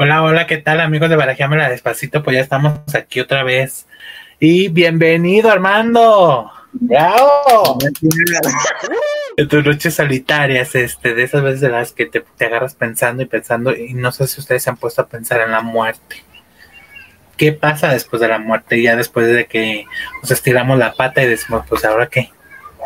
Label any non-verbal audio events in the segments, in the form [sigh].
Hola, hola, ¿qué tal amigos de Barajámela Despacito? Pues ya estamos aquí otra vez. Y bienvenido Armando. ¡Bravo! En tus noches solitarias, este, de esas veces de las que te, te agarras pensando y pensando, y no sé si ustedes se han puesto a pensar en la muerte. ¿Qué pasa después de la muerte? Ya después de que nos estiramos la pata y decimos, pues ahora qué,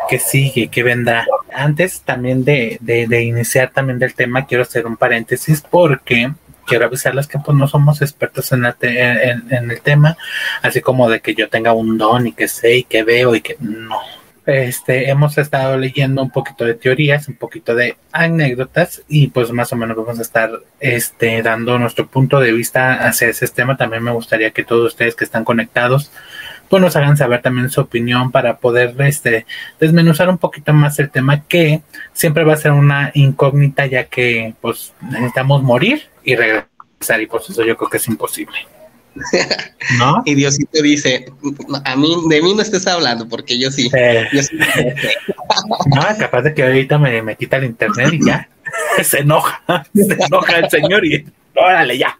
qué sigue, qué vendrá. Antes también de, de, de iniciar también del tema, quiero hacer un paréntesis porque quiero avisarles que pues no somos expertos en, te- en, en el tema, así como de que yo tenga un don y que sé y que veo y que no. Este, hemos estado leyendo un poquito de teorías, un poquito de anécdotas y pues más o menos vamos a estar este, dando nuestro punto de vista hacia ese tema. También me gustaría que todos ustedes que están conectados pues nos hagan saber también su opinión para poder este, desmenuzar un poquito más el tema que siempre va a ser una incógnita ya que pues necesitamos morir y regresar y pues eso yo creo que es imposible. [laughs] ¿No? Y Diosito dice, a mí, de mí no estés hablando, porque yo sí. Eh, Yo sí. [laughs] no, capaz de que ahorita me, me quita el internet y ya [laughs] se enoja, se enoja el señor y órale ya.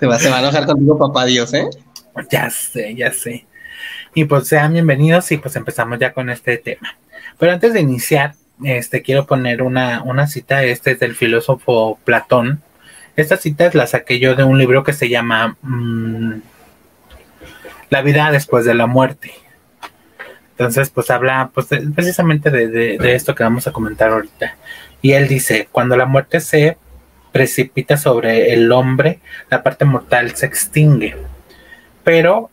Te va, se va a enojar contigo, papá Dios, ¿eh? Ya sé, ya sé. Y pues sean bienvenidos y pues empezamos ya con este tema. Pero antes de iniciar, este quiero poner una, una cita, este es del filósofo Platón. Esta cita la saqué yo de un libro que se llama mm, La vida después de la muerte. Entonces, pues habla pues, precisamente de, de- de esto que vamos a comentar ahorita. Y él dice, cuando la muerte se precipita sobre el hombre, la parte mortal se extingue pero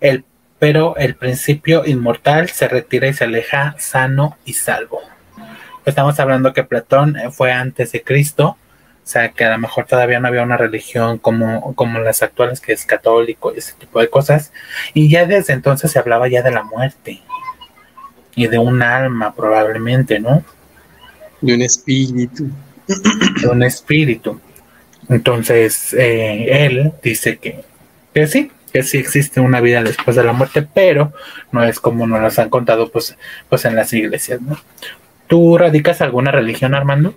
el, pero el principio inmortal se retira y se aleja sano y salvo. Estamos hablando que Platón eh, fue antes de Cristo, o sea que a lo mejor todavía no había una religión como, como las actuales, que es católico y ese tipo de cosas, y ya desde entonces se hablaba ya de la muerte y de un alma probablemente, ¿no? De un espíritu. de un espíritu. Entonces, eh, él dice que, que sí, que sí existe una vida después de la muerte, pero no es como nos las han contado pues, pues en las iglesias, ¿no? ¿Tú radicas alguna religión, Armando?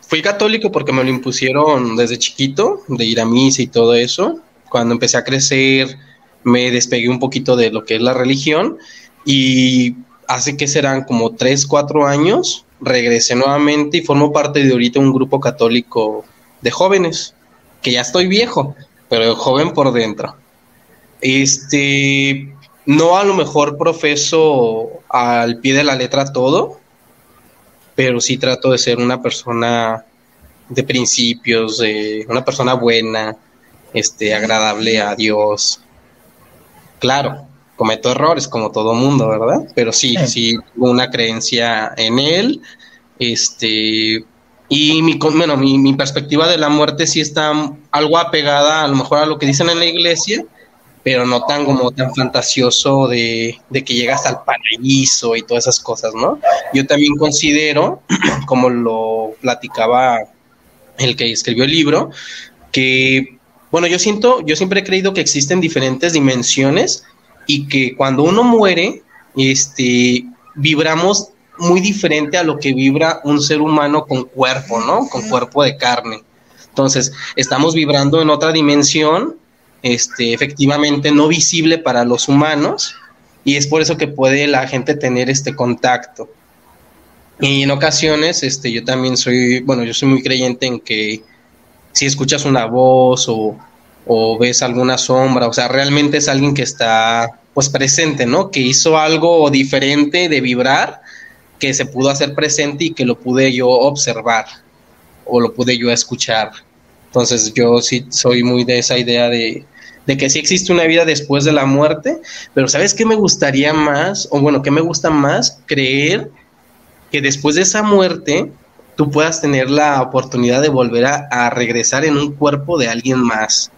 Fui católico porque me lo impusieron desde chiquito, de ir a misa y todo eso. Cuando empecé a crecer, me despegué un poquito de lo que es la religión y hace que serán como 3, 4 años, regresé nuevamente y formo parte de ahorita un grupo católico de jóvenes, que ya estoy viejo, pero joven por dentro. Este, no a lo mejor profeso al pie de la letra todo, pero sí trato de ser una persona de principios, de una persona buena, este, agradable a Dios. Claro, cometo errores como todo mundo, ¿verdad? Pero sí, Sí. una creencia en él, este, y mi, con- bueno, mi, mi perspectiva de la muerte sí está algo apegada a lo mejor a lo que dicen en la iglesia, pero no tan como tan fantasioso de, de que llegas al paraíso y todas esas cosas, ¿no? Yo también considero, [clears throat] como lo platicaba el que escribió el libro, que, bueno, yo siento, yo siempre he creído que existen diferentes dimensiones y que cuando uno muere, este, vibramos muy diferente a lo que vibra un ser humano con cuerpo, ¿no? Con cuerpo de carne. Entonces, estamos vibrando en otra dimensión, este, efectivamente no visible para los humanos, y es por eso que puede la gente tener este contacto. Y en ocasiones, este, yo también soy, bueno, yo soy muy creyente en que si escuchas una voz o, o ves alguna sombra, o sea, realmente es alguien que está, pues, presente, ¿no? Que hizo algo diferente de vibrar, que se pudo hacer presente y que lo pude yo observar o lo pude yo escuchar. Entonces yo sí soy muy de esa idea de, de que sí existe una vida después de la muerte, pero ¿sabes qué me gustaría más? O bueno, ¿qué me gusta más? Creer que después de esa muerte tú puedas tener la oportunidad de volver a, a regresar en un cuerpo de alguien más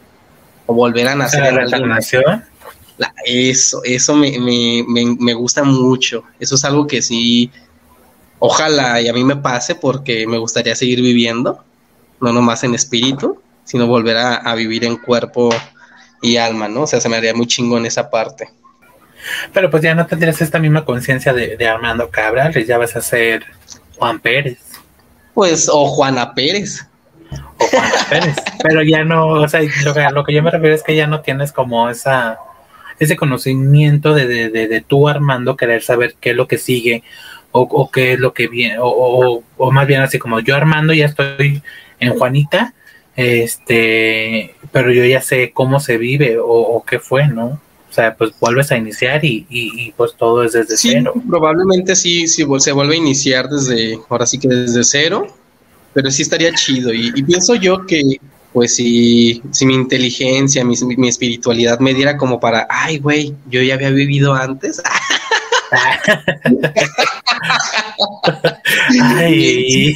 o volver a nacer ¿La reencarnación? La- eso, eso me, me, me, me gusta mucho. Eso es algo que sí, ojalá y a mí me pase porque me gustaría seguir viviendo, no nomás en espíritu, sino volver a, a vivir en cuerpo y alma, ¿no? O sea, se me haría muy chingón esa parte. Pero pues ya no tendrías esta misma conciencia de, de Armando Cabral, ya vas a ser Juan Pérez. Pues, o Juana Pérez. o Juana Pérez. [laughs] Pero ya no, o sea, lo que, lo que yo me refiero es que ya no tienes como esa ese conocimiento de, de, de, de tú Armando querer saber qué es lo que sigue o, o qué es lo que viene, o, o, o, más bien así como yo Armando ya estoy en Juanita, este, pero yo ya sé cómo se vive o, o qué fue, ¿no? O sea, pues vuelves a iniciar y, y, y pues todo es desde sí, cero. Probablemente sí, sí, se vuelve a iniciar desde, ahora sí que desde cero, pero sí estaría chido. Y, y pienso yo que, pues si, si mi inteligencia, mi, mi, espiritualidad me diera como para, ay, güey, yo ya había vivido antes. [laughs] Ay,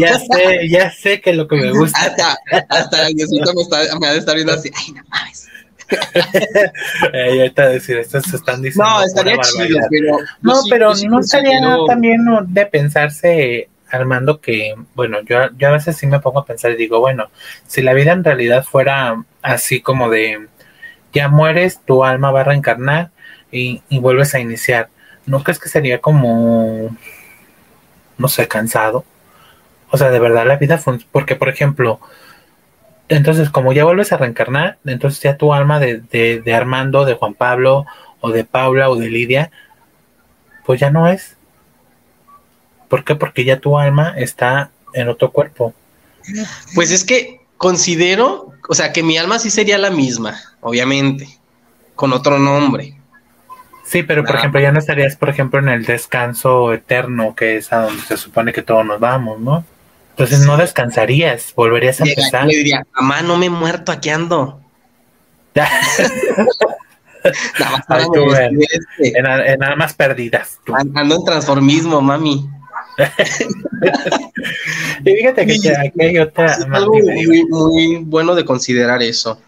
ya sé, ya sé que lo que me gusta. Hasta, hasta Diosito me, está, me ha de estar viendo así, ay, no mames. [laughs] eh, ahorita decir, estos se están diciendo. No, estaría chido, pero. No, sí, pero sí no estaría considero- también de pensarse, Armando, que, bueno, yo, yo a veces sí me pongo a pensar y digo, bueno, si la vida en realidad fuera así como de, ya mueres, tu alma va a reencarnar y, vuelves a iniciar, ¿no crees que sería como, no sé, cansado? O sea, de verdad la vida funciona, porque por ejemplo, entonces como ya vuelves a reencarnar, entonces ya tu alma de, de, de Armando, de Juan Pablo, o de Paula, o de Lidia, pues ya no es. ¿Por qué? Porque ya tu alma está en otro cuerpo. Pues es que considero, o sea, que mi alma sí sería la misma, obviamente, con otro nombre. Sí, pero por ejemplo, ya no estarías, por ejemplo, en el descanso eterno, que es a donde se supone que todos nos vamos, ¿no? Entonces no descansarías, volverías a Llega- empezar. le diría, mamá, no me he muerto, aquí ando. [laughs] Nada más Ay, para tú, me en, este, en, en almas perdidas. tú. an- Ando en transformismo, mami. [laughs] Y fíjate que aquí, aquí hay otra. Es algo muy, muy bueno de considerar eso.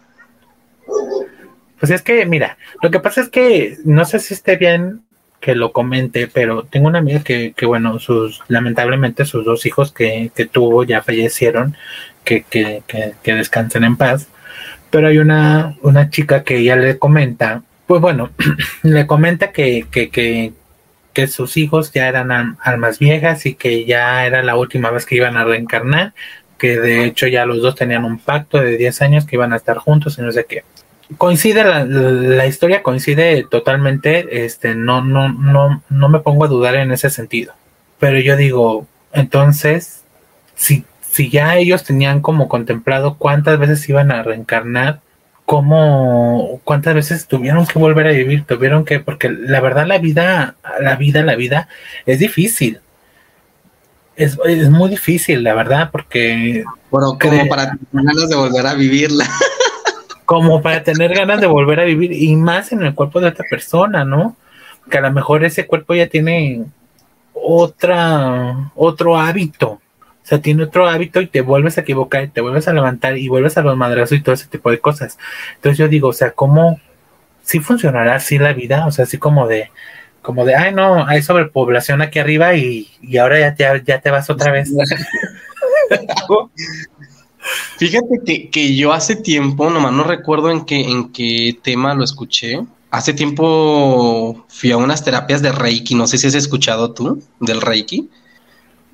Pues es que, mira, lo que pasa es que no sé si esté bien que lo comente, pero tengo una amiga que, que bueno, sus, lamentablemente sus dos hijos que, que tuvo ya fallecieron, que, que, que, que descansen en paz, pero hay una, una chica que ella le comenta, pues bueno, [clears throat] le comenta que, que, que, que sus hijos ya eran al- almas viejas y que ya era la última vez que iban a reencarnar, que de hecho ya los dos tenían un pacto de 10 años que iban a estar juntos y no sé qué coincide la, la historia coincide totalmente este no no no no me pongo a dudar en ese sentido. Pero yo digo entonces si si ya ellos tenían como contemplado cuántas veces iban a reencarnar cómo cuántas veces tuvieron que volver a vivir tuvieron que porque la verdad la vida la vida la vida es difícil. Es, es muy difícil la verdad porque Pero como para ganas de volver a vivirla. [laughs] como para tener ganas de volver a vivir y más en el cuerpo de otra persona, ¿no? Que a lo mejor ese cuerpo ya tiene otra otro hábito. O sea, tiene otro hábito y te vuelves a equivocar, y te vuelves a levantar y vuelves a los madrazos y todo ese tipo de cosas. Entonces yo digo, o sea, ¿cómo sí funcionará así la vida? O sea, así como de como de, ay no, hay sobrepoblación aquí arriba y, y ahora ya, ya, ya te vas otra vez. [laughs] [laughs] Fíjate que, que yo hace tiempo, nomás no recuerdo en qué, en qué tema lo escuché. Hace tiempo fui a unas terapias de Reiki, no sé si has escuchado tú del Reiki.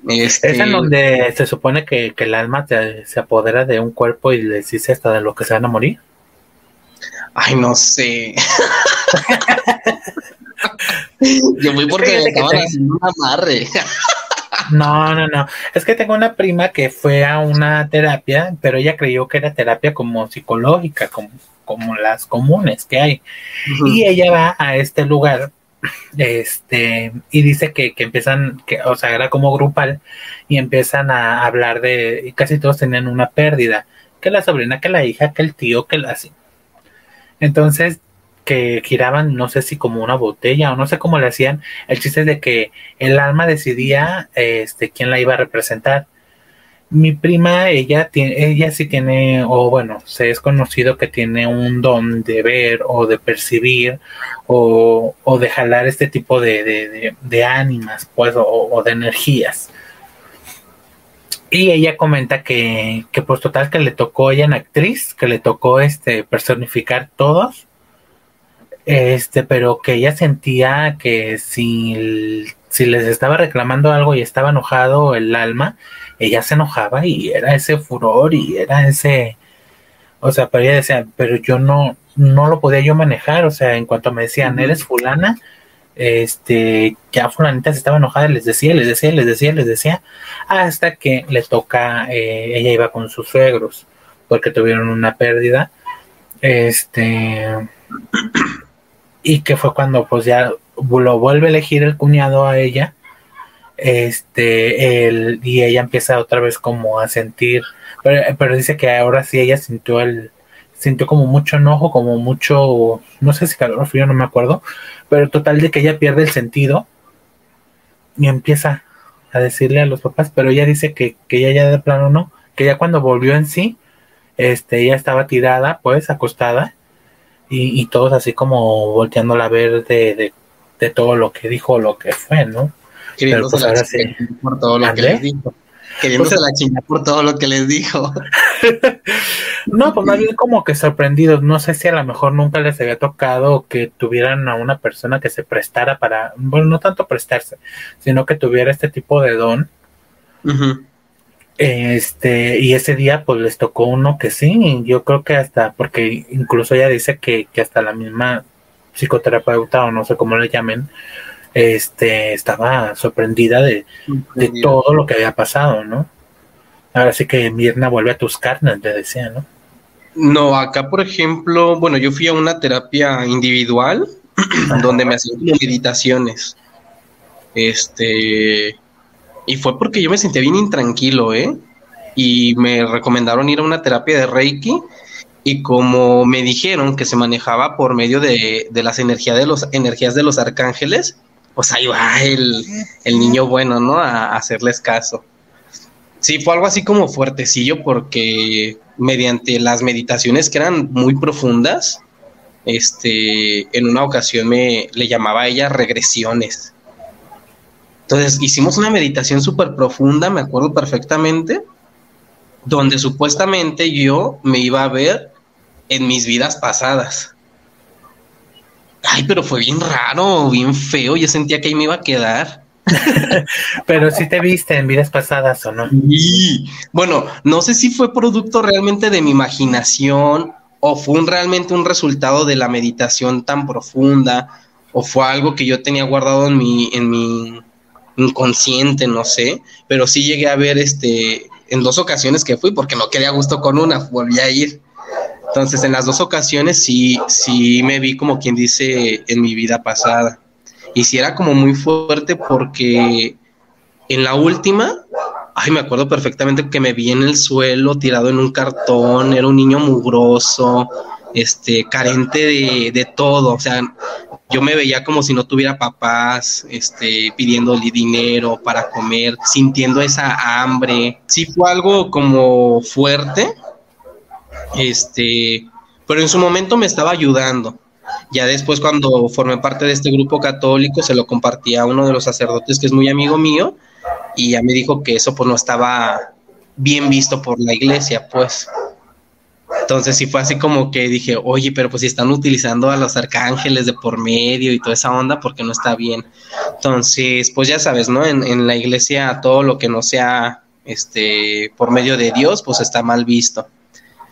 Este, Es en donde se supone que, que el alma te- se apodera de un cuerpo y les dice hasta de lo que se van a morir. Ay, no sé. [laughs] Yo fui porque me te- haciendo un amarre. No, no, no. Es que tengo una prima que fue a una terapia, pero ella creyó que era terapia como psicológica, como, como las comunes que hay. Y ella va a este lugar, este, y dice que, que empiezan, que, o sea, era como grupal, y empiezan a hablar de, y casi todos tenían una pérdida, que la sobrina, que la hija, que el tío, que la así. Entonces, que giraban, no sé si como una botella o no sé cómo le hacían. El chiste es de que el alma decidía este quién la iba a representar. Mi prima, ella ella sí tiene, o bueno, se es conocido que tiene un don de ver o de percibir o, de jalar este tipo de, de, de, ánimas, pues, o, o de energías. Y ella comenta que, que pues total que le tocó ella en actriz, que le tocó este personificar todos este, pero que ella sentía que si, si les estaba reclamando algo y estaba enojado el alma, ella se enojaba y era ese furor y era ese, o sea, pero ella decía, pero yo no, no lo podía yo manejar, o sea, en cuanto me decían, eres fulana, este, ya fulanita se estaba enojada, les decía, les decía, les decía, les decía, hasta que le toca, eh, ella iba con sus suegros, porque tuvieron una pérdida, este, y que fue cuando pues ya lo vuelve a elegir el cuñado a ella, este, el, y ella empieza otra vez como a sentir, pero, dice que ahora sí ella sintió el, sintió como mucho enojo, como mucho, no sé si calor o frío, no me acuerdo, pero total de que ella pierde el sentido y empieza a decirle a los papás, pero ella dice que, que ella ya de plano no, que ya cuando volvió en sí, este, ella estaba tirada, pues, acostada, y, y todos así como volteándola a ver de, de, de todo lo que dijo, lo que fue, ¿no? Pero pues ahora sí. Por todo lo que les dijo. Queriéndose pues, la chingada por todo lo que les dijo. [laughs] no, pues más bien como que sorprendidos. No sé si a lo mejor nunca les había tocado que tuvieran a una persona que se prestara para, bueno, no tanto prestarse, sino que tuviera este tipo de don. Este, y ese día pues les tocó uno que sí, yo creo que hasta, porque incluso ella dice que, que hasta la misma psicoterapeuta o no sé cómo le llamen, este, estaba sorprendida de, todo lo que había pasado, ¿no? Ahora sí que Mirna vuelve a tus carnes, te decía, ¿no? No, acá por ejemplo, bueno, yo fui a una terapia individual [clears throat] donde me hacían meditaciones. Este, y fue porque yo me sentía bien intranquilo, ¿eh? Y me recomendaron ir a una terapia de Reiki y como me dijeron que se manejaba por medio de, de las energías de los energías de los arcángeles, pues ahí va el, niño bueno, ¿no? A, hacerles caso. Sí, fue algo así como fuertecillo porque mediante las meditaciones que eran muy profundas, este, en una ocasión me le llamaba a ella regresiones. Entonces hicimos una meditación súper profunda, me acuerdo perfectamente, donde supuestamente yo me iba a ver en mis vidas pasadas. Ay, pero fue bien raro, bien feo. Yo sentía que ahí me iba a quedar. [laughs] pero sí te viste en vidas pasadas o no. Sí. Bueno, no sé si fue producto realmente de mi imaginación o fue realmente un resultado de la meditación tan profunda o fue algo que yo tenía guardado en mi, en mi inconsciente, no sé. Pero sí llegué a ver este en dos ocasiones que fui porque no quedé a gusto con una, volví a ir. Entonces, en las dos ocasiones sí, sí me vi como quien dice en mi vida pasada. Y sí era como muy fuerte porque en la última, ay, me acuerdo perfectamente que me vi en el suelo, tirado en un cartón, era un niño mugroso, este, carente de, de todo. O sea, yo me veía como si no tuviera papás, este, pidiéndole dinero para comer, sintiendo esa hambre. Sí fue algo como fuerte, este, pero en su momento me estaba ayudando. Ya después cuando formé parte de este grupo católico se lo compartí a uno de los sacerdotes que es muy amigo mío y ya me dijo que eso pues no estaba bien visto por la iglesia, pues. Entonces sí fue así como que dije, oye, pero pues si están utilizando a los arcángeles de por medio y toda esa onda, porque no está bien. Entonces, pues ya sabes, ¿no? En, en la iglesia todo lo que no sea este por medio de Dios, pues está mal visto.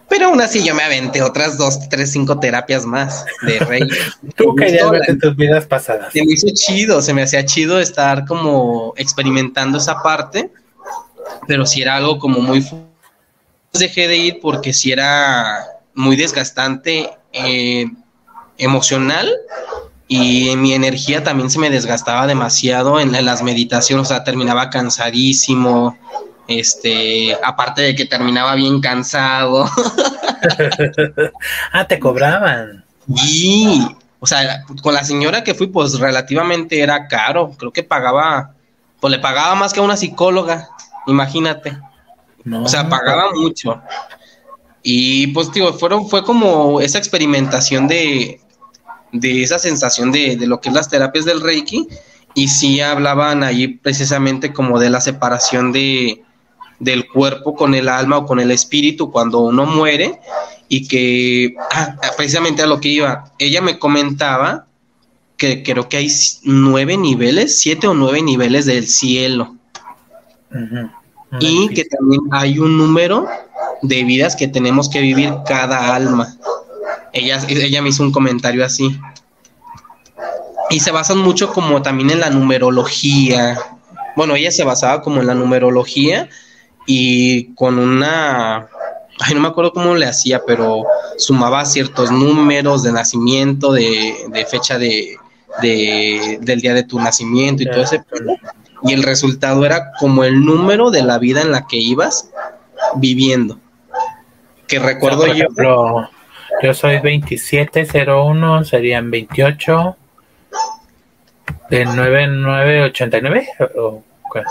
Pero aún así yo me aventé otras dos, tres, cinco terapias más de rey. [laughs] Tú querías ver tus vidas pasadas. Se me hizo chido, se me hacía chido estar como experimentando esa parte, pero si era algo como muy... Dejé de ir porque si era muy desgastante eh, emocional y mi energía también se me desgastaba demasiado en, en las meditaciones, o sea, terminaba cansadísimo, este, aparte de que terminaba bien cansado. [laughs] ah, te cobraban. Y, o sea, con la señora que fui, pues relativamente era caro. Creo que pagaba, pues le pagaba más que a una psicóloga, imagínate. O sea, pagaba mucho. Y pues, digo, fueron, fue como esa experimentación de, de esa sensación de, de lo que es las terapias del Reiki. Y sí hablaban allí precisamente como de la separación de, del cuerpo con el alma o con el espíritu cuando uno muere y que ah, precisamente a lo que iba, ella me comentaba que creo que hay nueve niveles, siete o nueve niveles del cielo. Y que también hay un número de vidas que tenemos que vivir cada alma. Ella, ella me hizo un comentario así. Y se basan mucho como también en la numerología. Bueno, ella se basaba como en la numerología y con una ay, no me acuerdo cómo le hacía, pero sumaba ciertos números de nacimiento, de, fecha de, del día de tu nacimiento y todo ese. Y el resultado era como el número de la vida en la que ibas viviendo. Que recuerdo yo. yo soy 2701, serían 28 de 9989 o qué?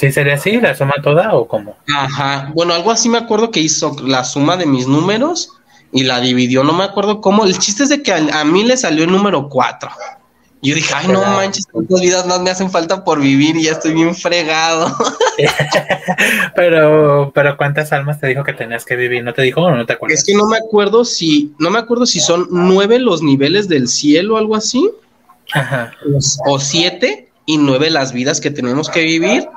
¿Sí sería así, la suma toda o cómo? Ajá, bueno, algo así me acuerdo que hizo la suma de mis números y la dividió, no me acuerdo cómo. El chiste es de que a, mí le salió el número 4. Yo dije, ay, no manches, cuántas vidas más me hacen falta por vivir y ya estoy bien fregado. [laughs] pero, pero ¿cuántas almas te dijo que tenías que vivir? ¿No te dijo o no te acuerdas? Es que no me acuerdo si, no me acuerdo si son nueve los niveles del cielo o algo así. Ajá. O siete y nueve las vidas que tenemos que vivir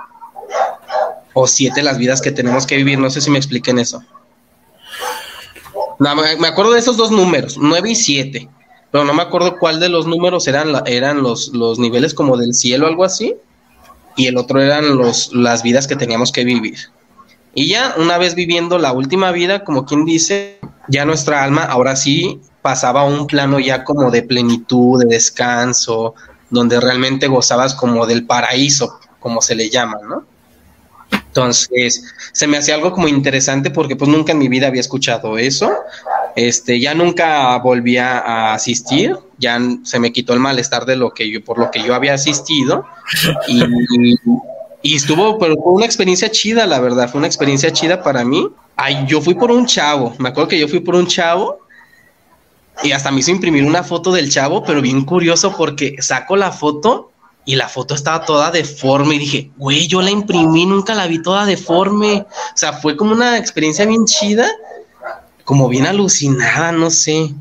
o siete las vidas que tenemos que vivir. No sé si me expliquen eso. No, me acuerdo de esos dos números, nueve y siete, pero no me acuerdo cuál de los números eran, eran los, los niveles como del cielo, algo así, y el otro eran los, las vidas que teníamos que vivir. Y ya una vez viviendo la última vida, como quien dice, ya nuestra alma ahora sí pasaba a un plano ya como de plenitud, de descanso, donde realmente gozabas como del paraíso, como se le llama, ¿no? Entonces, se me hacía algo como interesante porque pues nunca en mi vida había escuchado eso. Este, ya nunca volví a asistir, ya se me quitó el malestar de lo que yo, por lo que yo había asistido. Y, y, estuvo, pero fue una experiencia chida, la verdad, fue una experiencia chida para mí. Ay, yo fui por un chavo, me acuerdo que yo fui por un chavo y hasta me hizo imprimir una foto del chavo, pero bien curioso porque saco la foto y la foto estaba toda deforme y dije, güey, yo la imprimí, nunca la vi toda deforme. O sea, fue como una experiencia bien chida, como bien alucinada, no sé.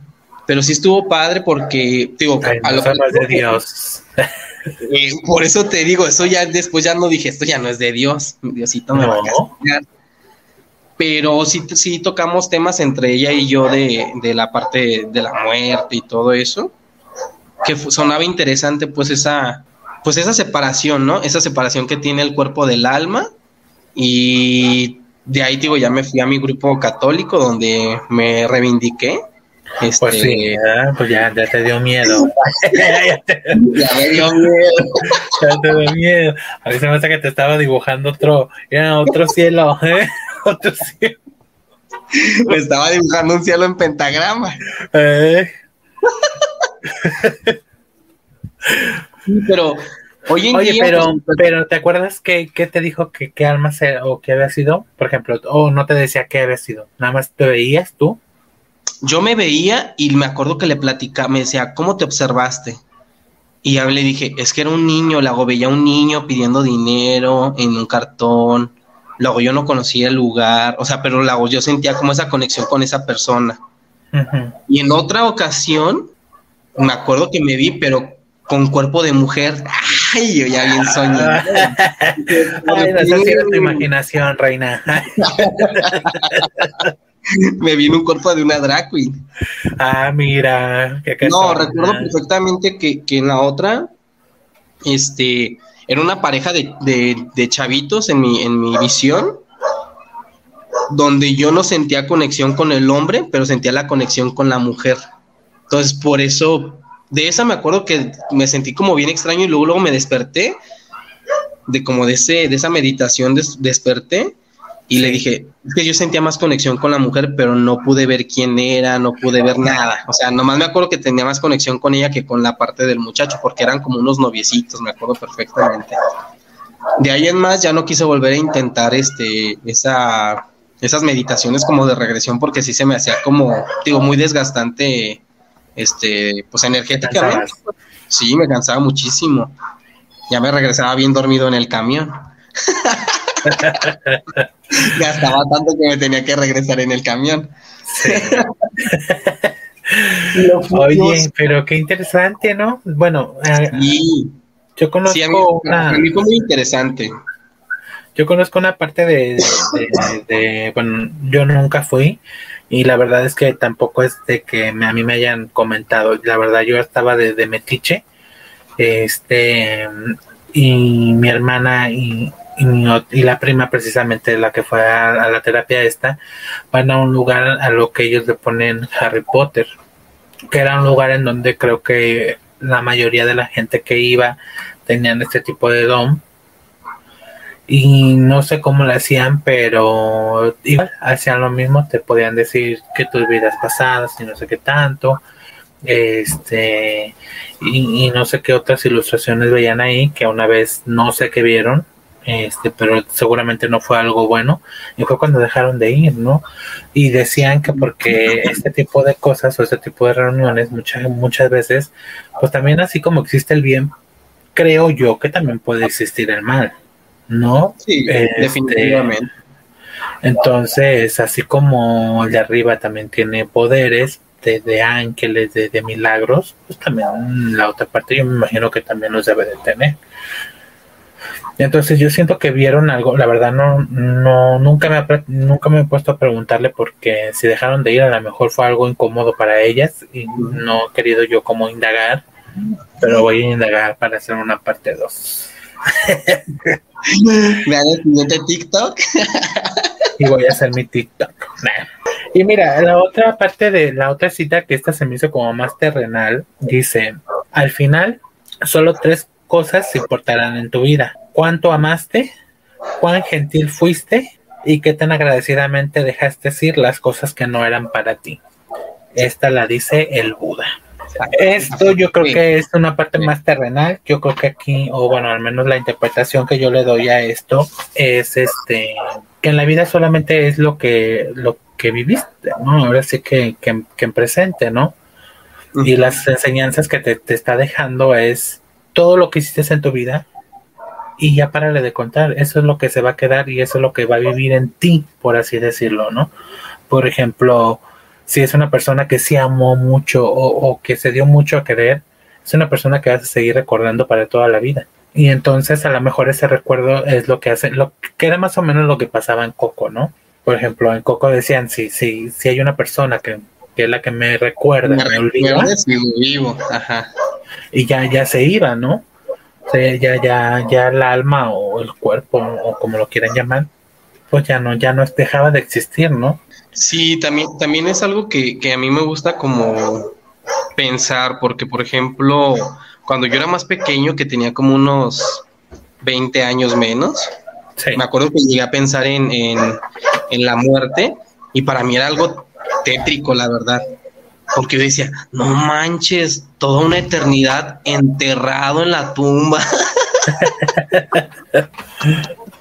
Pero sí estuvo padre porque, digo, a lo de Dios. [laughs] Eh, por eso te digo, eso ya después ya no dije, esto ya no es de Dios, Diosito me va a castigar. Pero sí, sí tocamos temas entre ella y yo de, de la parte de la muerte y todo eso, que sonaba interesante pues esa, pues esa separación, ¿no? Esa separación que tiene el cuerpo del alma y de ahí digo, ya me fui a mi grupo católico donde me reivindiqué. Este... Pues sí, pues ya, ya, te dio miedo. [laughs] [laughs] ya, me dio miedo. [laughs] ya te dio miedo. A mí se me hace que te estaba dibujando otro, era otro cielo, ¿eh? Otro cielo. Me estaba dibujando un cielo en pentagrama. ¿Eh? pero Oye, pero, pues, pero ¿te acuerdas que, te dijo que qué alma era o qué había sido? Por ejemplo, o no te decía qué había sido, nada más te veías tú. Yo me veía y me acuerdo que le platicaba, me decía, ¿cómo te observaste? Y ya le dije, es que era un niño, luego veía un niño pidiendo dinero en un cartón, luego yo no conocía el lugar, o sea, pero luego yo sentía como esa conexión con esa persona. Y en otra ocasión, me acuerdo que me vi, pero con cuerpo de mujer. Ay, yo ya bien soñé. [laughs] Ay, esa tu imaginación, reina. [laughs] Me vino un cuerpo de una drag queen. Ah, mira. no, recuerdo perfectamente que, en la otra, este, era una pareja de, de, chavitos en mi, en mi visión, donde yo no sentía conexión con el hombre, pero sentía la conexión con la mujer. Entonces, por eso de esa me acuerdo que me sentí como bien extraño y luego, luego me desperté de como de ese de esa meditación desperté y le dije, es que yo sentía más conexión con la mujer, pero no pude ver quién era, no pude ver nada. O sea, nomás me acuerdo que tenía más conexión con ella que con la parte del muchacho, porque eran como unos noviecitos, me acuerdo perfectamente. De ahí en más ya no quise volver a intentar este esa esas meditaciones como de regresión porque sí se me hacía como digo muy desgastante este, pues energéticamente. Sí, me cansaba muchísimo. Ya me regresaba bien dormido en el camión. [laughs] Gastaba tanto que me tenía que regresar en el camión. [laughs] Oye, pero qué interesante, ¿no? Bueno, eh, Yo conozco Sí, a mí, una, a mí fue muy interesante. yo conozco una parte de, de- de- bueno, yo nunca fui y la verdad es que tampoco es de que a mí me hayan comentado. La verdad yo estaba de, metiche, este, y mi hermana y, y, la prima precisamente la que fue a, la terapia esta, van a un lugar a lo que ellos le ponen Harry Potter, que era un lugar en donde creo que la mayoría de la gente que iba tenían este tipo de dom y no sé cómo lo hacían, pero igual hacían lo mismo, te podían decir que tus vidas pasadas y no sé qué tanto, este, y, no sé qué otras ilustraciones veían ahí, que una vez no sé qué vieron, este, pero seguramente no fue algo bueno, y fue cuando dejaron de ir, ¿no? Y decían que porque este tipo de cosas o este tipo de reuniones muchas, muchas veces, pues también así como existe el bien, creo yo que también puede existir el mal. ¿No? Sí, Este, definitivamente. Entonces, así como el de arriba también tiene poderes de, de ángeles, de, de milagros, pues también la otra parte yo me imagino que también los debe de tener. Entonces yo siento que vieron algo, la verdad no, no, nunca me, ha nunca me he puesto a preguntarle porque si dejaron de ir a lo mejor fue algo incómodo para ellas y no he querido yo como indagar, pero voy a indagar para hacer una parte 2. [laughs] Vean el siguiente TikTok. [laughs] y voy a hacer mi TikTok. Y mira, la otra parte de la otra cita que esta se me hizo como más terrenal, dice, al final solo tres cosas importarán en tu vida. ¿Cuánto amaste? ¿Cuán gentil fuiste? ¿Y qué tan agradecidamente dejaste ir las cosas que no eran para ti? Esta la dice el Buda. Esto yo creo Sí. que es una parte Sí. más terrenal. Yo creo que aquí, o bueno, al menos la interpretación que yo le doy a esto es este que en la vida solamente es lo que lo que viviste, ¿no? Ahora sí que, que, que en presente, ¿no? Y las enseñanzas que te, te está dejando es todo lo que hiciste en tu vida y ya párale de contar. Eso es lo que se va a quedar y eso es lo que va a vivir en ti, por así decirlo, ¿no? Por ejemplo, si es una persona que sí amó mucho o, o que se dio mucho a querer, es una persona que vas a seguir recordando para toda la vida. Y entonces a lo mejor ese recuerdo es lo que hace, lo que era más o menos lo que pasaba en Coco, ¿no? Por ejemplo, en Coco decían, si, si, si hay una persona que, que es la que me recuerda, Me me olvida, vivo. Ajá. y ya, ya se iba, ¿no? O sea, ya, ya, ya el alma o el cuerpo o como lo quieran llamar, pues ya no, ya no dejaba de existir, ¿no? Sí, también, también es algo que, que a mí me gusta como pensar, porque por ejemplo, cuando yo era más pequeño, que tenía como unos 20 años menos, Sí. me acuerdo que llegué a pensar en, en, en la muerte y para mí era algo tétrico, la verdad. Porque yo decía, no manches, toda una eternidad enterrado en la tumba. [laughs]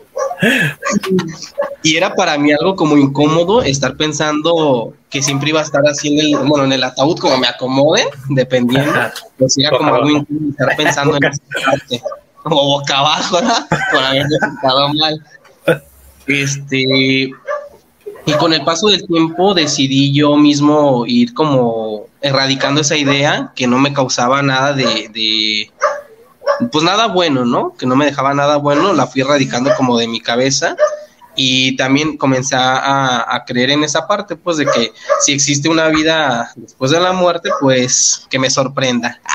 [laughs] y era para mí algo como incómodo estar pensando que siempre iba a estar así en el, bueno, en el ataúd como me acomoden, dependiendo. Pues era como algo incómodo estar pensando en esa parte. O boca abajo, ¿verdad? Por haberme sentado mal. Este, y con el paso del tiempo decidí yo mismo ir como erradicando esa idea que no me causaba nada de, de, pues nada bueno, ¿no? Que no me dejaba nada bueno, la fui erradicando como de mi cabeza y también comencé a, a creer en esa parte, pues de que si existe una vida después de la muerte, pues que me sorprenda. [laughs]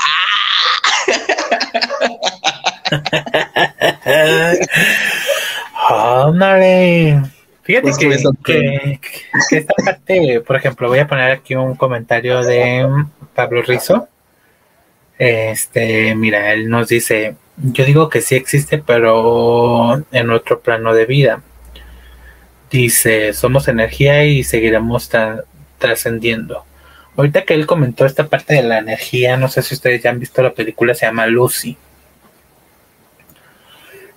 Ándale. Fíjate Pues que que, que- que esta parte, por ejemplo, voy a poner aquí un comentario de Pablo Rizo. Este, mira, él nos dice, yo digo que sí existe, pero en otro plano de vida. Dice, somos energía y seguiremos tra- trascendiendo. Ahorita que él comentó esta parte de la energía, no sé si ustedes ya han visto la película, se llama Lucy.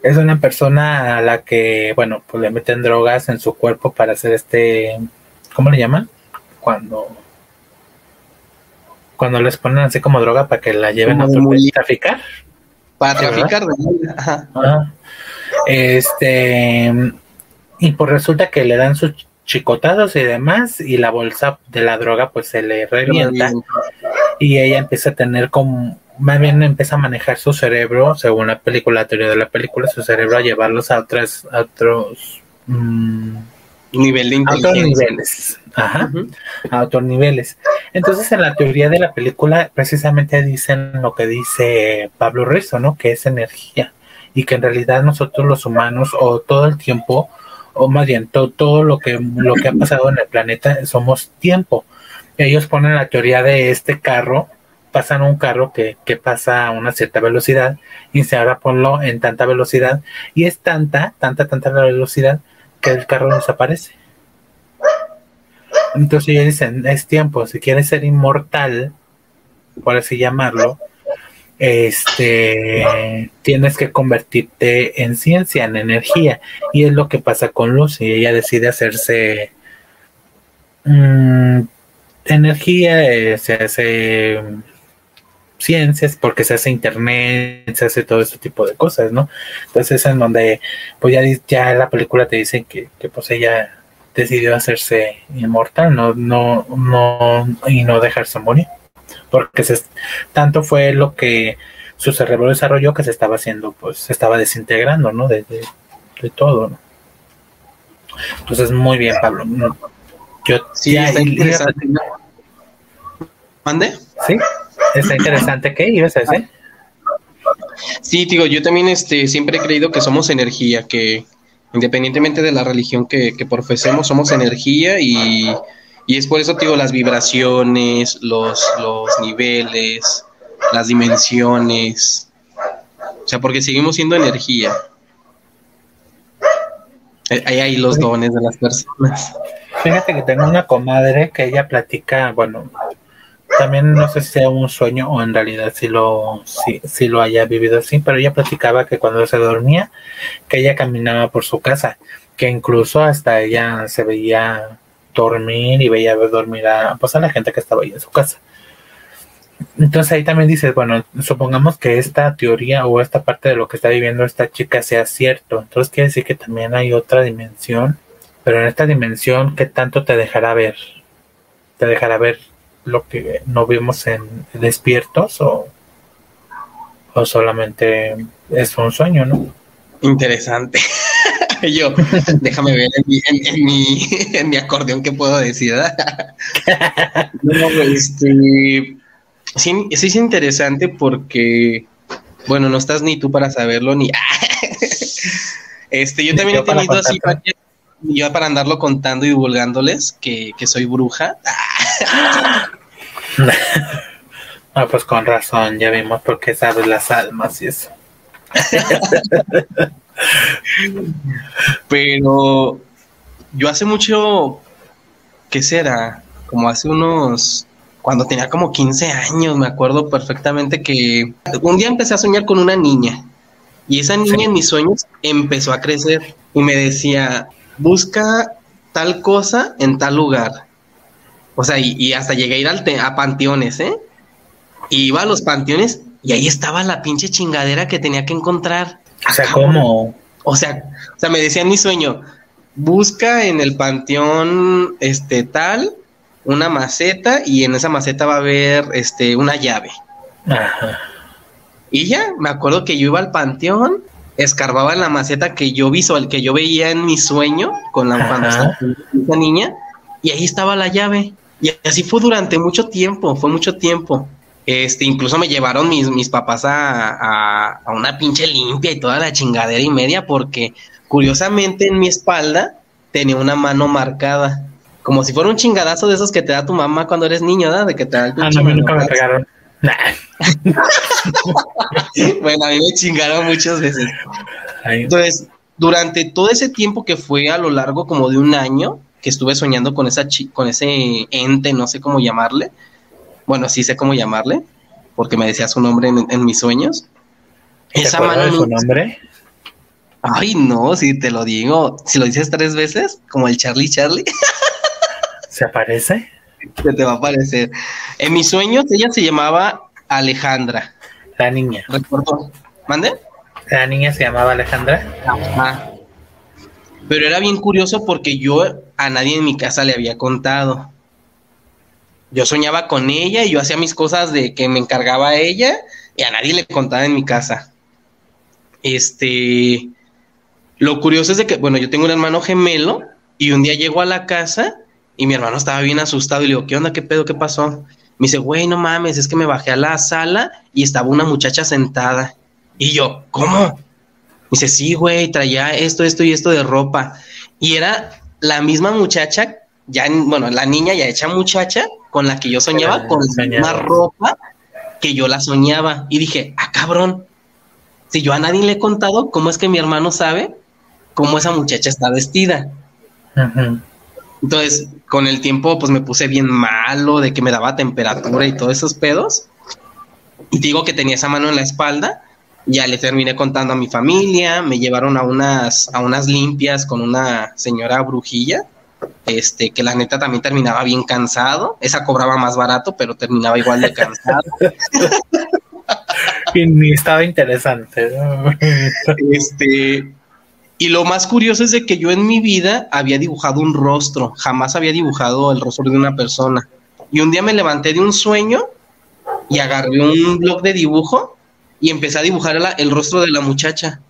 Es una persona a la que, bueno, pues le meten drogas en su cuerpo para hacer este, ¿cómo le llaman? Cuando cuando les ponen así como droga para que la lleven a otro país a traficar. Para traficar. Ajá. Ajá. Este, y pues resulta que le dan sus chicotazos y demás, y la bolsa de la droga pues se le revienta y ella empieza a tener como más bien empieza a manejar su cerebro, según la película, la teoría de la película, su cerebro a llevarlos a otras, a otros mm, nivel de inteligencia. Ajá. A otros niveles. Entonces, en la teoría de la película, precisamente dicen lo que dice Pablo Rizzo, ¿no? Que es energía. Y que en realidad nosotros los humanos, o todo el tiempo, o más bien todo, todo lo que lo que ha pasado en el planeta, somos tiempo. Ellos ponen la teoría de este carro, pasan un carro que, que pasa a una cierta velocidad, y se ahora ponlo en tanta velocidad, y es tanta, tanta, tanta la velocidad que el carro desaparece. Entonces ellos dicen, es tiempo, si quieres ser inmortal, por así llamarlo, este tienes que convertirte en ciencia, en energía. Y es lo que pasa con Lucy. Ella decide hacerse mm, energía, eh, se hace ciencias, porque se hace internet, se hace todo ese tipo de cosas, ¿no? Entonces es en donde, pues ya, ya la película te dice que, que pues ella decidió hacerse inmortal, no, no, no, y no dejarse morir. Porque se, tanto fue lo que su cerebro desarrolló que se estaba haciendo, pues se estaba desintegrando, ¿no? De, de, todo, ¿no? Entonces, muy bien, Pablo. Yo sí, está interesante. ¿Mande? Sí, está interesante. ¿Qué ibas a decir? Sí, digo, yo también este, siempre he creído que somos energía, que independientemente de la religión que, profesemos, somos energía y, es por eso, digo, las vibraciones, los, los niveles, las dimensiones, o sea, porque seguimos siendo energía. Ahí hay los dones de las personas. Fíjate que tengo una comadre que ella platica, bueno, también no sé si sea un sueño o en realidad si lo, si, lo haya vivido así, pero ella platicaba que cuando se dormía, que ella caminaba por su casa, que incluso hasta ella se veía dormir y veía dormir a, pues a la gente que estaba ahí en su casa. Entonces ahí también dices, bueno, supongamos que esta teoría o esta parte de lo que está viviendo esta chica sea cierto, entonces quiere decir que también hay otra dimensión, pero en esta dimensión, ¿qué tanto te dejará ver? Te dejará ver lo que no vimos en despiertos o, o solamente es un sueño, ¿no? Interesante. [laughs] Yo, déjame ver en mi, en, mi, [laughs] en mi acordeón qué puedo decir. [laughs] no, este, sí, sí es interesante porque, bueno, no estás ni tú para saberlo, ni... este, yo también he tenido así, yo para andarlo contando y divulgándoles que, que soy bruja. [laughs] Ah, pues con razón, ya vimos por qué sabes las almas y eso. Pero yo hace mucho, ¿qué será? Como hace unos, cuando tenía como 15 años, me acuerdo perfectamente que un día empecé a soñar con una niña. Y esa niña en mis sueños empezó a crecer y me decía, busca tal cosa en tal lugar. O sea, y, hasta llegué a ir al a panteones, ¿eh? Y iba a los panteones y ahí estaba la pinche chingadera que tenía que encontrar. O sea, ¿cómo? O sea, o sea, me decía en mi sueño, busca en el panteón este tal una maceta y en esa maceta va a haber este una llave. Ajá. Y ya, me acuerdo que yo iba al panteón, escarbaba en la maceta que yo visual, que yo veía en mi sueño con la cuando niña, y ahí estaba la llave. Y así fue durante mucho tiempo, fue mucho tiempo. Este, incluso me llevaron mis, mis papás a, a, una pinche limpia y toda la chingadera y media, porque curiosamente en mi espalda tenía una mano marcada. Como si fuera un chingadazo de esos que te da tu mamá cuando eres niño, ¿verdad? De que te da el Ah, no, nunca me pegaron. [laughs] bueno, a mí me chingaron muchas veces. Entonces, durante todo ese tiempo que fue a lo largo como de un año, que estuve soñando con esa con ese ente, no sé cómo llamarle. Bueno, sí sé cómo llamarle, porque me decía su nombre en, mis sueños. Esa mano de su nombre? Ay, no, si te lo digo, si lo dices tres veces, como el Charlie Charlie. [laughs] ¿Se aparece? Se te va a aparecer. En mis sueños ella se llamaba Alejandra. La niña. ¿Mande? La niña se llamaba Alejandra. Ajá. Pero era bien curioso porque yo a nadie en mi casa le había contado. Yo soñaba con ella y yo hacía mis cosas de que me encargaba ella y a nadie le contaba en mi casa. Este, lo curioso es de que, bueno, yo tengo un hermano gemelo y un día llego a la casa y mi hermano estaba bien asustado y le digo, ¿qué onda? ¿Qué pedo? ¿Qué pasó? Me dice, güey, no mames, es que me bajé a la sala y estaba una muchacha sentada. Y yo, ¿cómo? Dice, sí, güey, traía esto, esto y esto de ropa. Y era la misma muchacha, ya, bueno, la niña ya hecha muchacha, con la que yo soñaba, con la misma ropa que yo la soñaba. Y dije, ah, cabrón, si yo a nadie le he contado, ¿cómo es que mi hermano sabe cómo esa muchacha está vestida? Entonces, con el tiempo, pues me puse bien malo, de que me daba temperatura y todos esos pedos. Y digo que tenía esa mano en la espalda. Ya le terminé contando a mi familia, me llevaron a unas, a unas limpias con una señora brujilla, este, que la neta también terminaba bien cansado. Esa cobraba más barato, pero terminaba igual de cansado. [laughs] y ni estaba interesante. este, y lo más curioso es de que yo en mi vida había dibujado un rostro, jamás había dibujado el rostro de una persona. Y un día me levanté de un sueño y agarré un blog de dibujo y empecé a dibujar el rostro de la muchacha.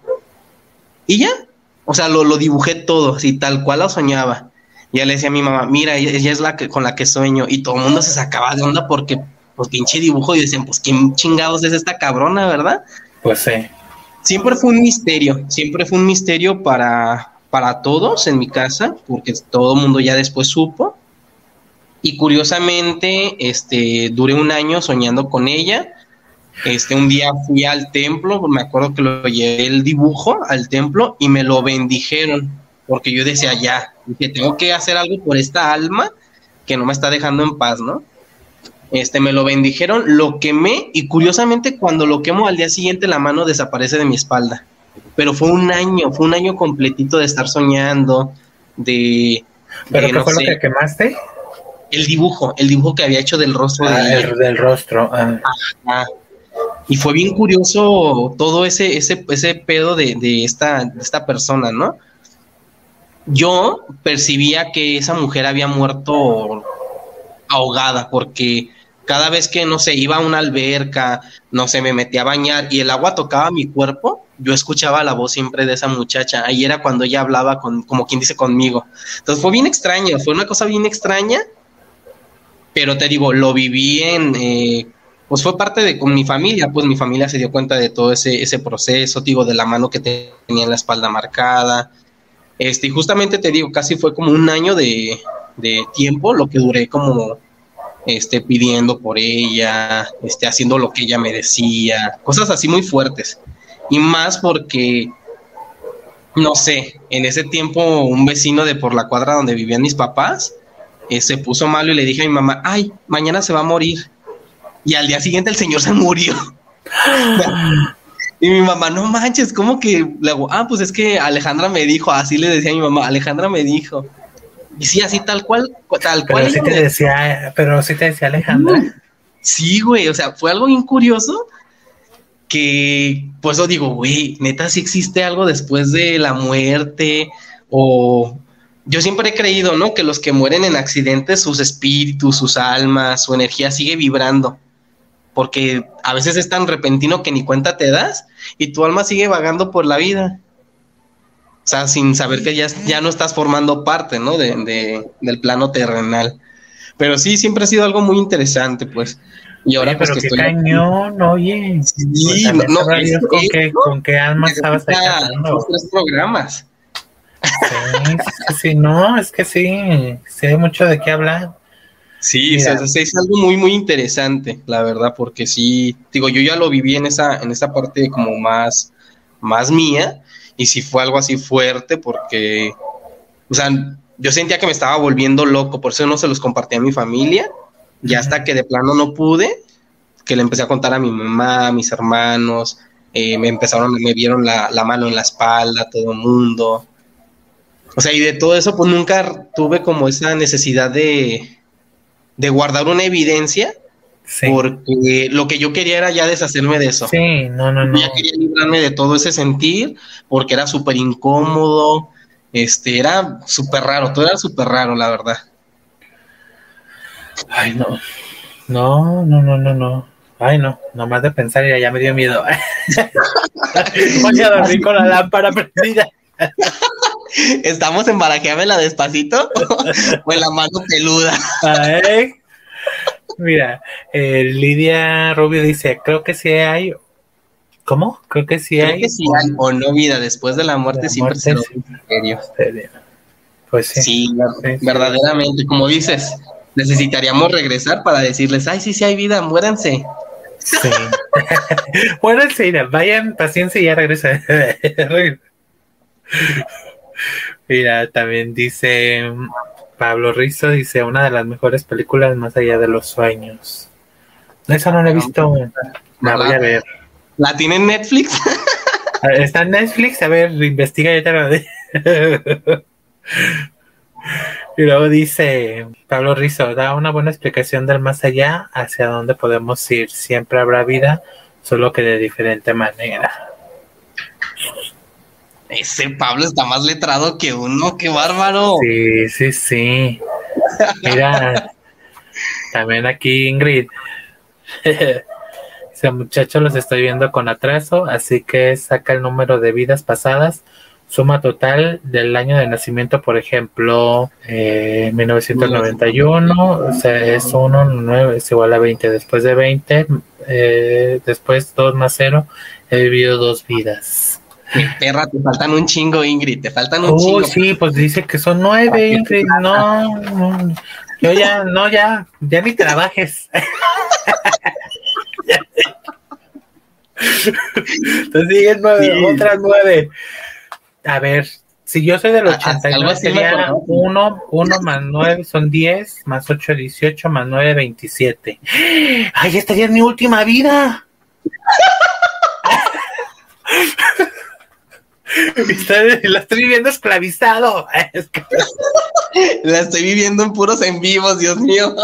Y ya, o sea, lo, lo dibujé todo, así tal cual lo soñaba. Ya le decía a mi mamá, mira, ella es la que con la que sueño. Y todo el mundo se sacaba de onda porque, pues, pinche dibujo. Y decían, pues, ¿quién chingados es esta cabrona, verdad? Pues sí siempre fue un misterio, siempre fue un misterio para, para todos en mi casa, porque todo el mundo ya después supo. Y curiosamente, este, duré un año soñando con ella. Este, un día fui al templo, me acuerdo que lo llevé el dibujo al templo y me lo bendijeron, porque yo decía, ya, dije, tengo que hacer algo por esta alma que no me está dejando en paz, ¿no? Este, me lo bendijeron, lo quemé y curiosamente cuando lo quemo al día siguiente la mano desaparece de mi espalda. Pero fue un año, fue un año completito de estar soñando, de... ¿Pero qué fue lo que quemaste? El dibujo, el dibujo que había hecho del rostro ah, del rostro. Ah. Y fue bien curioso todo ese, ese, ese pedo de, de, esta, de esta persona, ¿no? Yo percibía que esa mujer había muerto ahogada porque cada vez que, no sé, iba a una alberca, no sé, me metía a bañar y el agua tocaba mi cuerpo, yo escuchaba la voz siempre de esa muchacha. Ahí era cuando ella hablaba con, como quien dice, conmigo. Entonces fue bien extraño, fue una cosa bien extraña, pero te digo, lo viví en, eh, pues fue parte de con mi familia, pues mi familia se dio cuenta de todo ese, ese proceso, digo, de la mano que tenía en la espalda marcada. Este, y justamente te digo, casi fue como un año de, de tiempo lo que duré como este, pidiendo por ella, este, haciendo lo que ella me decía, cosas así muy fuertes. Y más porque, no sé, en ese tiempo un vecino de por la cuadra donde vivían mis papás eh, se puso malo y le dije a mi mamá, ay, mañana se va a morir. Y al día siguiente el señor se [laughs] murió. y mi mamá, no manches, ¿cómo que? Le hago, ah, pues es que Alejandra me dijo, así le decía a mi mamá, Alejandra me dijo. Y sí, así tal cual, tal cual. Pero sí te decía, pero sí te decía Alejandra. Sí, güey, o sea, fue algo bien curioso que, pues yo digo, güey, neta, si existe algo después de la muerte o... Yo siempre he creído, ¿no? Que los que mueren en accidentes, sus espíritus, sus almas, su energía sigue vibrando. Porque a veces es tan repentino que ni cuenta te das y tu alma sigue vagando por la vida. O sea, sin saber que ya, ya no estás formando parte, ¿no? De, del plano terrenal. Pero sí, siempre ha sido algo muy interesante, pues. Y ahora pues pero que qué cañón, oye. Sí, pues, no, con, qué, con qué alma estabas tratando. tres programas. Sí, sí, no, es que sí, sí hay mucho de qué hablar. Sí, o sea, es algo muy, muy interesante, la verdad, porque sí, digo, yo ya lo viví en esa, en esa parte como más, más mía, y si fue algo así fuerte porque, o sea, yo sentía que me estaba volviendo loco, por eso no se los compartí a mi familia, y hasta que de plano no pude, que le empecé a contar a mi mamá, a mis hermanos, eh, me empezaron, me vieron la, mano en la espalda, todo el mundo. O sea, y de todo eso, pues nunca tuve como esa necesidad de, de guardar una evidencia porque lo que yo quería era ya deshacerme de eso. Sí, no, no, no. Ya quería librarme de todo ese sentir, porque era súper incómodo, este, era súper raro, todo era súper raro, la verdad. Ay, no. No, no, no, no, no. Ay, no, nomás de pensar ya, ya me dio miedo. [laughs] Voy a dormir con la lámpara prendida. [laughs] ¿Estamos en la despacito [laughs] o en la mano peluda? Ay, mira, eh, Lidia Rubio dice, creo que sí hay... ¿Cómo? Creo que sí hay... Que sí hay o no vida, después de la muerte, siempre se lo Pues sí. Sí, verdaderamente, como dices, necesitaríamos regresar para decirles, ay, sí, sí hay vida, muéranse. Sí. [laughs] muéranse, vayan, paciencia y ya regresa. [laughs] Mira, también dice Pablo Rizzo, dice una de las mejores películas más allá de los sueños. Esa no la he visto, la voy a ver. ¿La tiene en Netflix? [laughs] Está en Netflix, a ver, investiga y te lo [laughs] Y luego dice Pablo Rizzo, da una buena explicación del más allá, hacia dónde podemos ir. Siempre habrá vida, solo que de diferente manera. Ese Pablo está más letrado que uno, qué bárbaro. Sí, sí, sí. Mira, también aquí Ingrid. [laughs] Ese muchacho los estoy viendo con atraso, así que saca el número de vidas pasadas Suma total del año de nacimiento, por ejemplo, eh, 1991, o sea, es 1, 9, es igual a 20. Después de 20, eh, después 2 más 0, he vivido dos vidas. Mi perra, te faltan un chingo, Ingrid, te faltan un chingo. sí, pues dice que son 9, Ingrid, no, no, yo ya, no, ya, ya ni trabajes. Entonces siguen nueve, otras nueve. A ver, si yo soy del 89, sería 1, 1 más 9 son 10, más 8, 18, más 9, 27. ¡Ay, esta ya es mi última vida! [laughs] la estoy viviendo esclavizado. [laughs] La estoy viviendo en puros en vivos, Dios mío.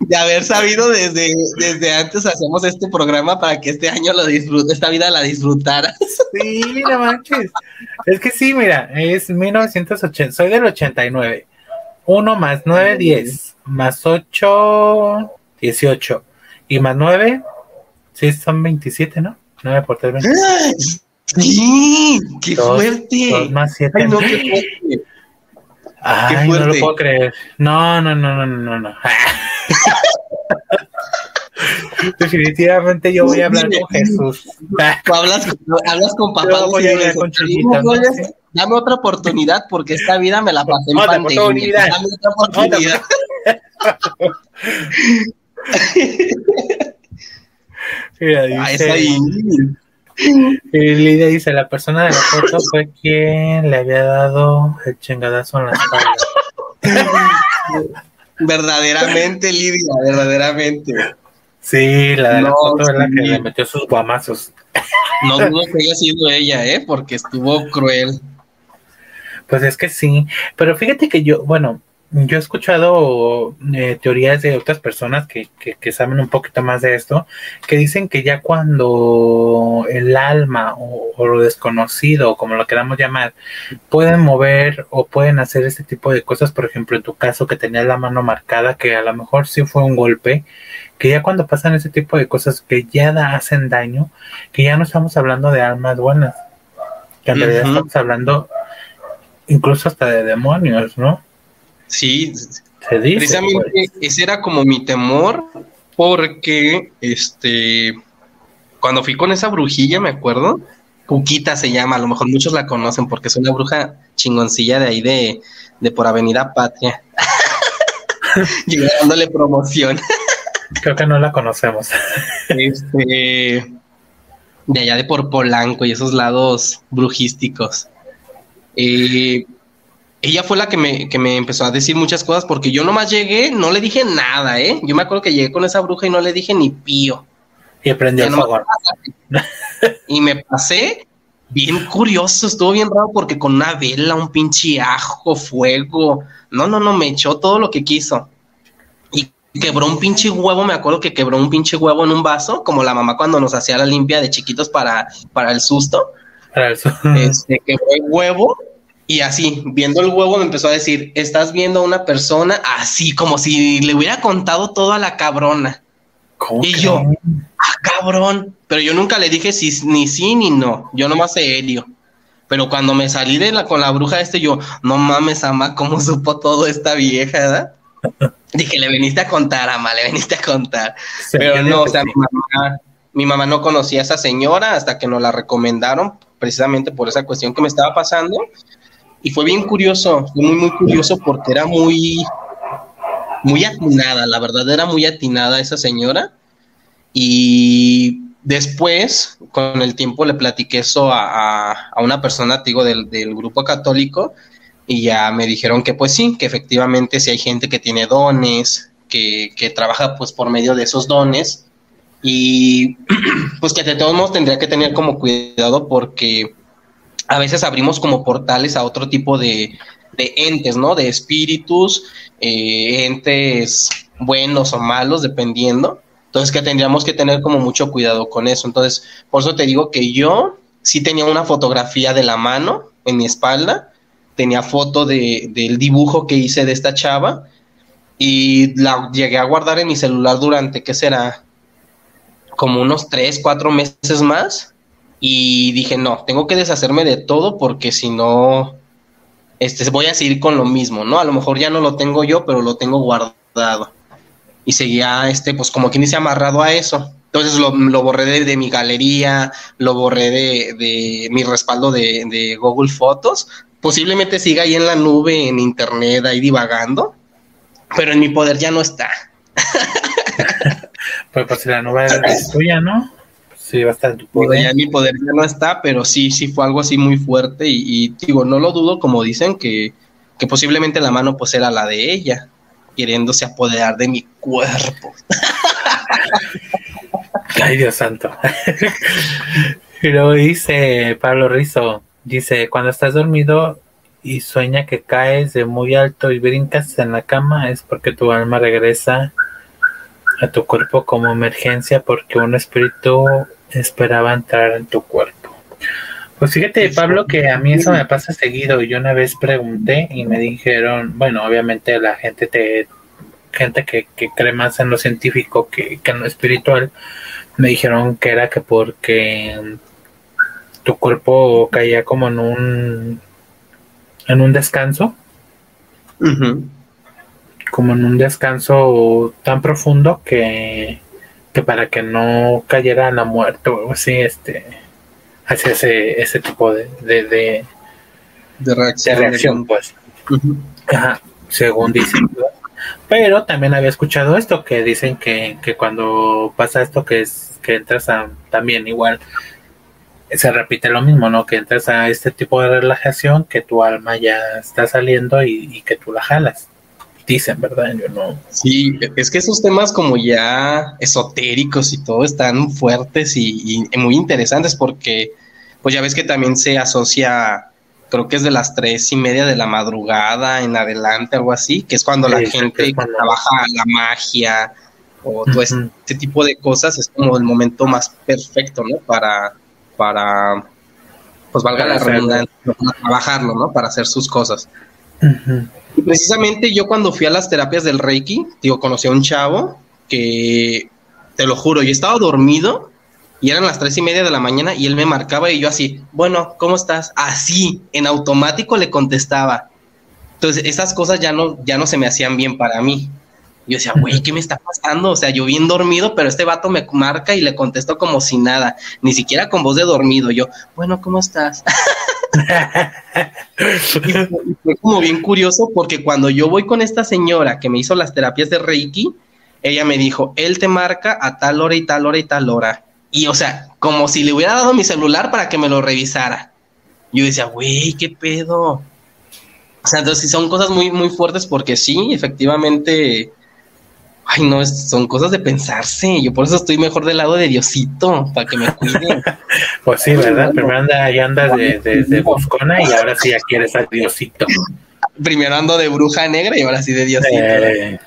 De, haber sabido desde, desde antes hacemos este programa para que este año lo disfrute, esta vida la disfrutaras. Sí, no manches. Es que sí, mira, es 1980, soy del 89. 1 más 9, 10. Más 8, 18. Y más 9, sí, son 27, ¿no? 9 por 3, 27. ¡Sí! ¡Qué fuerte! 2 más 7. Ay, no, qué fuerte. Ay, no lo puedo creer. No, no, no, no, no, no. [laughs] Definitivamente yo voy a hablar con Jesús. hablas, hablas con papá. Voy a hablar con Chiquito, Dame otra oportunidad porque esta vida me la pasé en pandemia. Dame otra oportunidad. [laughs] [laughs] [laughs] Mira, dice, ah, es ahí. [laughs] Y dice, la persona de la foto fue quien le había dado el chingadazo en la espalda. [laughs] verdaderamente, Lidia, verdaderamente. Sí, la de la foto es la que le metió sus guamazos. No dudo que haya sido ella, ¿eh? Porque estuvo cruel. Pues es que sí, pero fíjate que yo, bueno, yo he escuchado eh, teorías de otras personas que, que, saben un poquito más de esto, que dicen que ya cuando el alma o, lo desconocido, como lo queramos llamar, pueden mover o pueden hacer este tipo de cosas, por ejemplo, en tu caso que tenías la mano marcada, que a lo mejor sí fue un golpe, que ya cuando pasan ese tipo de cosas que ya hacen daño, que ya no estamos hablando de almas buenas, que en realidad estamos hablando incluso hasta de demonios, ¿no? Sí, precisamente pues. ese era como mi temor, porque este cuando fui con esa brujilla, me acuerdo, Cuquita se llama, a lo mejor muchos la conocen porque es una bruja chingoncilla de ahí de, de por Avenida Patria. [laughs] Llegándole promoción. Creo que no la conocemos. este de allá de por Polanco y esos lados brujísticos. Eh, ella fue la que me, que me empezó a decir muchas cosas porque yo nomás llegué, no le dije nada, ¿eh? Yo me acuerdo que llegué con esa bruja y no le dije ni pío. Y aprendió el favor. Y me pasé bien curioso, estuvo bien raro porque con una vela, un pinche ajo, fuego. No, no, no, me echó todo lo que quiso. Y quebró un pinche huevo, me acuerdo que quebró un pinche huevo en un vaso, como la mamá cuando nos hacía la limpia de chiquitos para, para el susto. Para el susto. Este, quebró el huevo y así, viendo el huevo, me empezó a decir, estás viendo a una persona así, como si le hubiera contado todo a la cabrona. y yo, ah, cabrón. Pero yo nunca le dije si, ni sí ni no. Yo nomás serio. Pero cuando me salí de la, con la bruja este, yo, no mames, ama, ¿cómo supo todo esta vieja, verdad? [laughs] Dije, le viniste a contar, ama, le viniste a contar. Pero no, o sea, mi mamá, mi mamá no conocía a esa señora hasta que nos la recomendaron, precisamente por esa cuestión que me estaba pasando. Y fue bien curioso, fue muy, muy curioso porque era muy, muy atinada, la verdad era muy atinada esa señora. Y después, con el tiempo, le platiqué eso a, una persona, digo, del, grupo católico, y ya me dijeron que pues sí, que efectivamente si hay gente que tiene dones, que, que trabaja pues por medio de esos dones, y [clears throat] pues que de todos modos tendría que tener como cuidado porque a veces abrimos como portales a otro tipo de, de entes, ¿no? De espíritus, eh, entes buenos o malos, dependiendo. Entonces, que tendríamos que tener como mucho cuidado con eso. Entonces, por eso te digo que yo sí tenía una fotografía de la mano en mi espalda, tenía foto de, del dibujo que hice de esta chava y la llegué a guardar en mi celular durante, ¿qué será? Como unos tres, cuatro meses más. Y dije, no, tengo que deshacerme de todo porque si no, este, voy a seguir con lo mismo, ¿no? A lo mejor ya no lo tengo yo, pero lo tengo guardado. Y seguía, este, pues como quien dice, amarrado a eso. Entonces lo, borré de, mi galería, lo borré de, mi respaldo de, Google Fotos. Posiblemente siga ahí en la nube, en internet, ahí divagando, pero en mi poder ya no está. [laughs] pues, pues la nube es tuya, ¿no? Sí, poder. Ya mi poder ya no está, pero sí, sí fue algo así muy fuerte y, digo, no lo dudo, como dicen, que, posiblemente la mano pues era la de ella, queriéndose apoderar de mi cuerpo. [laughs] Ay, Dios santo. [laughs] y luego dice Pablo Rizo, dice, cuando estás dormido y sueña que caes de muy alto y brincas en la cama, es porque tu alma regresa a tu cuerpo como emergencia porque un espíritu esperaba entrar en tu cuerpo. Pues fíjate, Pablo, que a mí eso me pasa seguido. Yo una vez pregunté y me dijeron, bueno, obviamente la gente te gente que, cree más en lo científico que, en lo espiritual, me dijeron que era que porque tu cuerpo caía como en un en un descanso, como en un descanso tan profundo que que para que no cayera la muerte o algo así, este, hacia ese, ese tipo de, de, de, reacción, pues. según dicen. Pero también había escuchado esto, que dicen que, que cuando pasa esto, que es que entras a, también igual, se repite lo mismo, ¿no? Que entras a este tipo de relajación, que tu alma ya está saliendo y, y que tú la jalas dicen, ¿verdad? Yo no. Sí, es que esos temas como ya esotéricos y todo están fuertes y, muy interesantes porque, pues ya ves que también se asocia, creo que es de las tres y media de la madrugada en adelante, algo así, que es cuando la gente trabaja la magia o todo este tipo de cosas, es como el momento más perfecto, ¿no? Para, para, pues valga la redundancia, para trabajarlo, ¿no? Para hacer sus cosas. Y precisamente yo cuando fui a las terapias del Reiki, digo, conocí a un chavo que, te lo juro, yo estaba dormido y eran las tres y media de la mañana y él me marcaba y yo así, bueno, ¿cómo estás? Así, en automático le contestaba. Entonces, esas cosas ya no, ya no se me hacían bien para mí. Yo decía, güey, ¿qué me está pasando? O sea, yo bien dormido, pero este vato me marca y le contesto como si nada, ni siquiera con voz de dormido. Yo, bueno, ¿cómo estás? [laughs] fue como bien curioso porque cuando yo voy con esta señora que me hizo las terapias de Reiki, ella me dijo, él te marca a tal hora y tal hora y tal hora. Y o sea, como si le hubiera dado mi celular para que me lo revisara. Yo decía, güey, qué pedo. O sea, entonces son cosas muy, muy fuertes porque sí, efectivamente, Ay, no, son cosas de pensarse. Yo por eso estoy mejor del lado de Diosito, para que me cuiden. [laughs] pues sí, ¿verdad? Primero anda, ya andas de, de, Boscona y ahora sí ya quieres a Diosito. Primero ando de bruja negra y ahora sí de Diosito. Eh,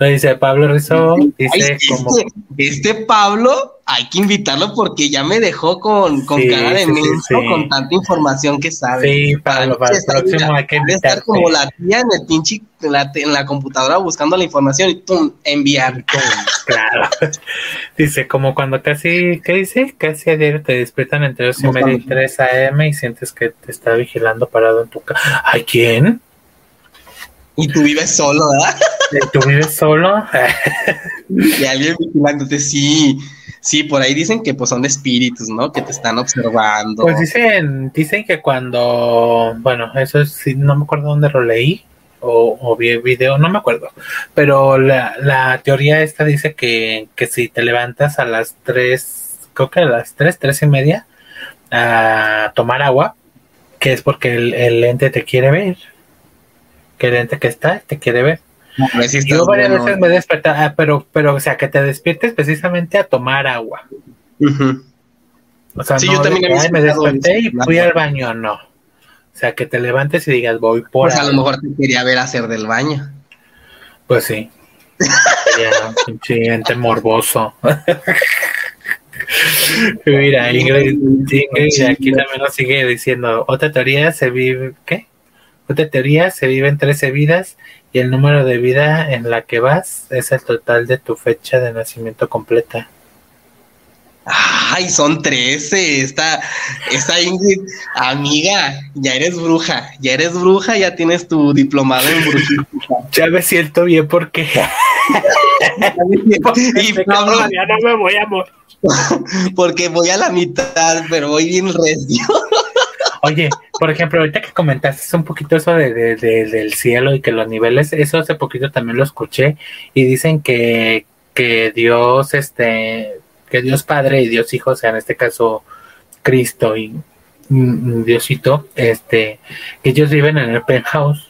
dice Pablo Rizzo, dice como... Este, Pablo hay que invitarlo porque ya me dejó con, con cara de sí, con tanta información que sabe. Sí, para, lo, para el próximo hay que invitar. como la tía en el pinche, en la, en la computadora buscando la información y pum, enviar. [laughs] claro. [laughs] dice, como cuando casi, ¿qué dice? Casi a diario te despiertan entre 2 y media y 3 a.m. y sientes que te está vigilando parado en tu casa. ¿Ay, quién? Y tú vives solo, ¿verdad? [laughs] ¿Tú vives solo? y alguien vigilándote, sí. Sí, por ahí dicen que pues son de espíritus, ¿no? Que te están observando. Pues dicen, dicen que cuando, bueno, eso sí, no me acuerdo dónde lo leí o, o vi el video, no me acuerdo. Pero la, la teoría esta dice que, que si te levantas a las tres, creo que a las tres, tres y media, a tomar agua, que es porque el ente te quiere ver. Que el ente que está te quiere ver. Yo varias veces me he ah, pero, pero, o sea, que te despiertes precisamente a tomar agua. O sea, no yo también me desperté y fui al baño, no. O sea, que te levantes y digas, voy por. Pues a lo mejor te quería ver hacer del baño. Pues sí. siguiente [laughs] morboso. [laughs] Mira, Ingrid, Ingrid aquí también nos sigue diciendo, otra teoría se vive, ¿qué? Otra teoría se vive en 13 vidas y el número de vida en la que vas es el total de tu fecha de nacimiento completa. Ay, son 13. Esta, esta Ingrid, amiga, ya eres bruja, ya eres bruja, ya tienes tu diplomado en brujita. [laughs] Ya me siento bien porque. [laughs] [laughs] y ya no me voy a morir. porque voy a la mitad, pero voy bien recio. Oye, por ejemplo, ahorita que comentaste un poquito eso de, del cielo y que los niveles, eso hace poquito también lo escuché y dicen que, que Dios, este, que Dios Padre y Dios Hijo, o sea, en este caso Cristo y mm, Diosito, este, que ellos viven en el penthouse.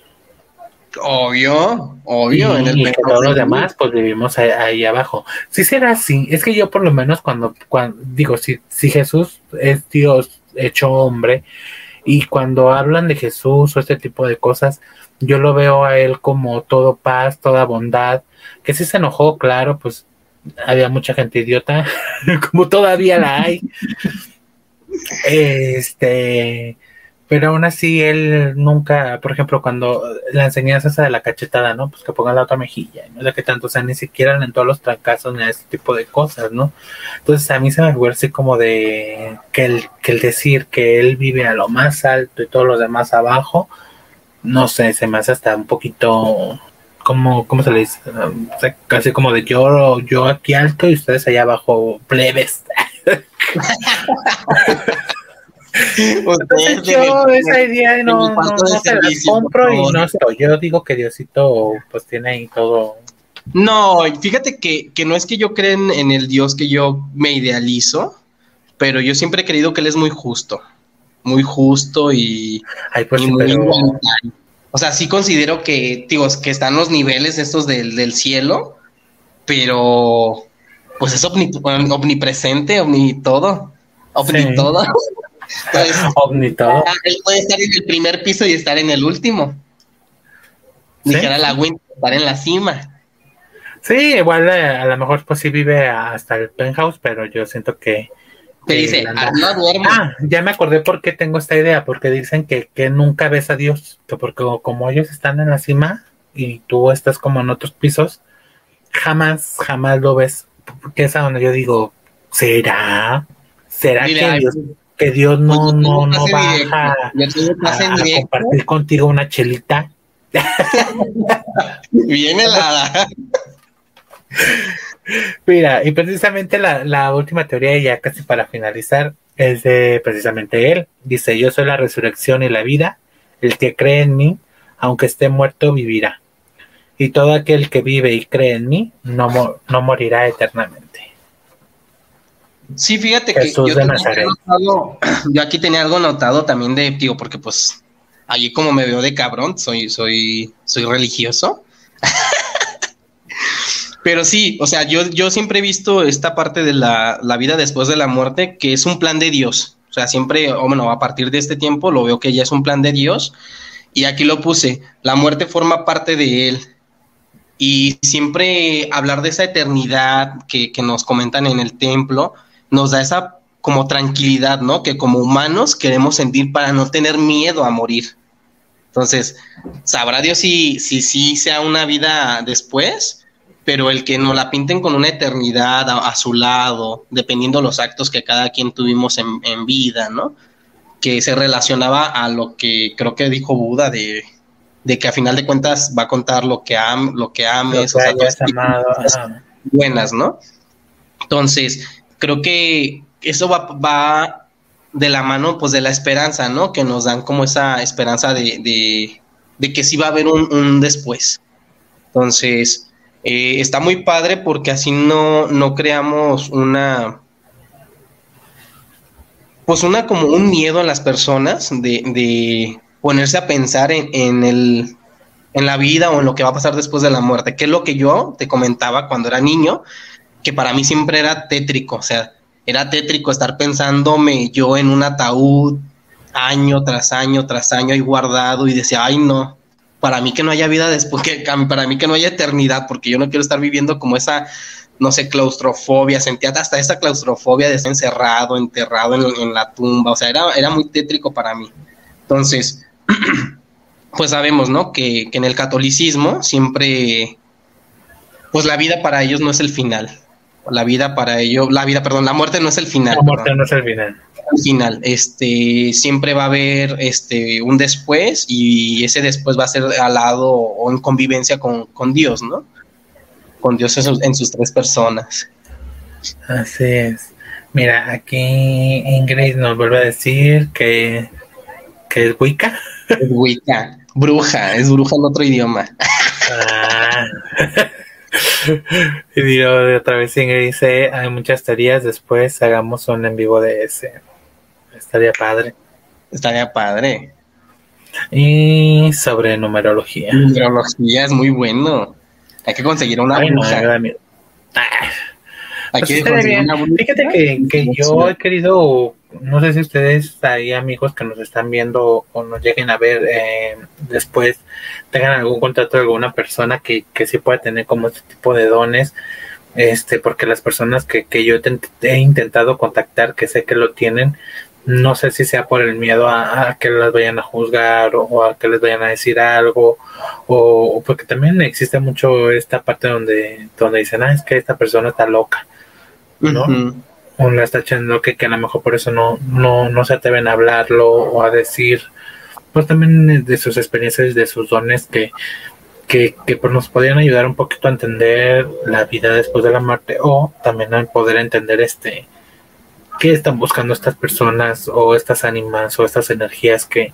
Obvio, obvio. en el y todos los demás, pues vivimos ahí, abajo. Si será así, es que yo por lo menos cuando, cuando digo, si, si Jesús es Dios hecho hombre, y cuando hablan de Jesús o este tipo de cosas, yo lo veo a él como todo paz, toda bondad, que si se enojó, claro, pues había mucha gente idiota, [laughs] como todavía la hay. [laughs] Este, pero aún así él nunca, por ejemplo, cuando la enseñanza esa de la cachetada, ¿no? Pues que ponga la otra mejilla, no de que tanto, o sea, ni siquiera en todos los trancazos ni ese tipo de cosas, ¿no? Entonces a mí se me fue así como de que el, que el decir que él vive a lo más alto y todos los demás abajo, no sé, se me hace hasta un poquito como, ¿cómo se le dice? O sea, casi como de yo, yo aquí alto y ustedes allá abajo plebes. [laughs] Entonces yo esa idea no, no, se la compro y no estoy. Yo digo que Diosito pues tiene ahí todo. No, fíjate que, que no es que yo crea en, el Dios que yo me idealizo, pero yo siempre he creído que Él es muy justo. Muy justo y, pues muy O sea, sí considero que, digo, que están los niveles estos del, del cielo, pero pues es omnipresente, omni todo. Omni todo. Pues, [laughs] él puede estar en el primer piso y estar en el último. Dijera la Win, estar en la cima. Sí, igual eh, a lo mejor pues sí vive hasta el penthouse, pero yo siento que... Te dice, ah, no duerme. Ah, ya me acordé por qué tengo esta idea, porque dicen que, que nunca ves a Dios, que porque como ellos están en la cima y tú estás como en otros pisos, jamás, jamás lo ves, que es a donde yo digo, ¿será? ¿Será que Dios que Dios no, no, no baja a, compartir contigo una chelita. [laughs] Bien helada. Mira, y precisamente la, la, última teoría, ya casi para finalizar, es de precisamente él. Dice, yo soy la resurrección y la vida, el que cree en mí, aunque esté muerto, vivirá. Y todo aquel que vive y cree en mí, no, no morirá eternamente. Sí, fíjate que yo, yo, aquí tenía algo notado también de, digo, porque pues allí como me veo de cabrón, soy, soy, soy religioso. [laughs] Pero sí, o sea, yo, yo siempre he visto esta parte de la, la, vida después de la muerte, que es un plan de Dios. O sea, siempre, o bueno, a partir de este tiempo lo veo que ya es un plan de Dios. Y aquí lo puse, la muerte forma parte de él. Y siempre hablar de esa eternidad que, que nos comentan en el templo, nos da esa como tranquilidad, ¿no? Que como humanos queremos sentir para no tener miedo a morir. Entonces, sabrá Dios si sí si, sea una vida después, pero el que nos la pinten con una eternidad a, su lado, dependiendo los actos que cada quien tuvimos en, vida, ¿no? Que se relacionaba a lo que creo que dijo Buda de, que a final de cuentas va a contar lo que, am, lo que ames, o sea, buenas, ¿no? Entonces, creo que eso va, va de la mano pues de la esperanza, ¿no? Que nos dan como esa esperanza de, de, que sí va a haber un, después. Entonces, eh, está muy padre porque así no, no creamos una, pues una como un miedo en las personas de, de ponerse a pensar en, en, el, en la vida o en lo que va a pasar después de la muerte, que es lo que yo te comentaba cuando era niño, que para mí siempre era tétrico, o sea, era tétrico estar pensándome yo en un ataúd año tras año tras año ahí guardado y decía, ay no, para mí que no haya vida después, que, para mí que no haya eternidad, porque yo no quiero estar viviendo como esa, no sé, claustrofobia, sentía hasta esa claustrofobia de estar encerrado, enterrado en, la tumba, o sea, era, era muy tétrico para mí. Entonces, [clears throat] pues sabemos, ¿no? Que, que en el catolicismo siempre, pues la vida para ellos no es el final, la vida para ello, la vida, perdón, la muerte no es el final. La muerte no es el final. El final, este, siempre va a haber este, un después y ese después va a ser al lado o en convivencia con, Dios, ¿no? Con Dios en sus, tres personas. Así es. Mira, aquí Ingrid nos vuelve a decir que, que es Wicca. Es Wicca, bruja, es bruja en otro idioma. Ah. [laughs] [laughs] y digo, de otra vez Ingrid dice, hay muchas teorías, después hagamos un en vivo de ese. Estaría padre. Estaría padre. Y sobre numerología. Numerología es muy bueno. Hay que conseguir una Ay, pues Fíjate que, que yo he querido, no sé si ustedes hay amigos que nos están viendo o nos lleguen a ver eh, después, tengan algún contrato de alguna persona que, que sí pueda tener como este tipo de dones, este, porque las personas que, que yo he intentado contactar, que sé que lo tienen, no sé si sea por el miedo a, que las vayan a juzgar o, a que les vayan a decir algo o, porque también existe mucho esta parte donde donde dicen ah es que esta persona está loca ¿no? O la está echando que, que a lo mejor por eso no, no, no se atreven a hablarlo o a decir, pues también de sus experiencias, de sus dones que, que, que pues nos podrían ayudar un poquito a entender la vida después de la muerte o también a poder entender este qué están buscando estas personas o estas ánimas o estas energías que,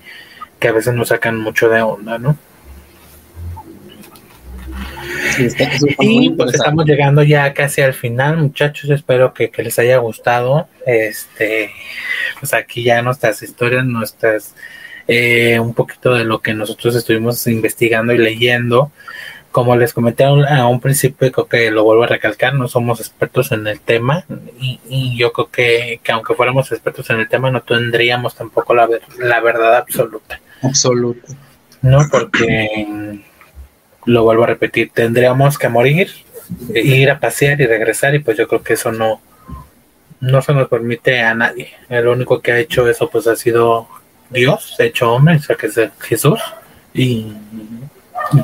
que a veces nos sacan mucho de onda, ¿no? Y pues estamos llegando ya casi al final, muchachos. Espero que, les haya gustado. Este, pues aquí ya nuestras historias, nuestras, eh, un poquito de lo que nosotros estuvimos investigando y leyendo. Como les comenté a un, principio, creo que lo vuelvo a recalcar, no somos expertos en el tema y, yo creo que, que, aunque fuéramos expertos en el tema no tendríamos tampoco la, la verdad absoluta. Absoluta. No, porque lo vuelvo a repetir, tendríamos que morir, ir a pasear y regresar y pues yo creo que eso no, no se nos permite a nadie. El único que ha hecho eso pues ha sido Dios, hecho hombre, o sea que es Jesús y,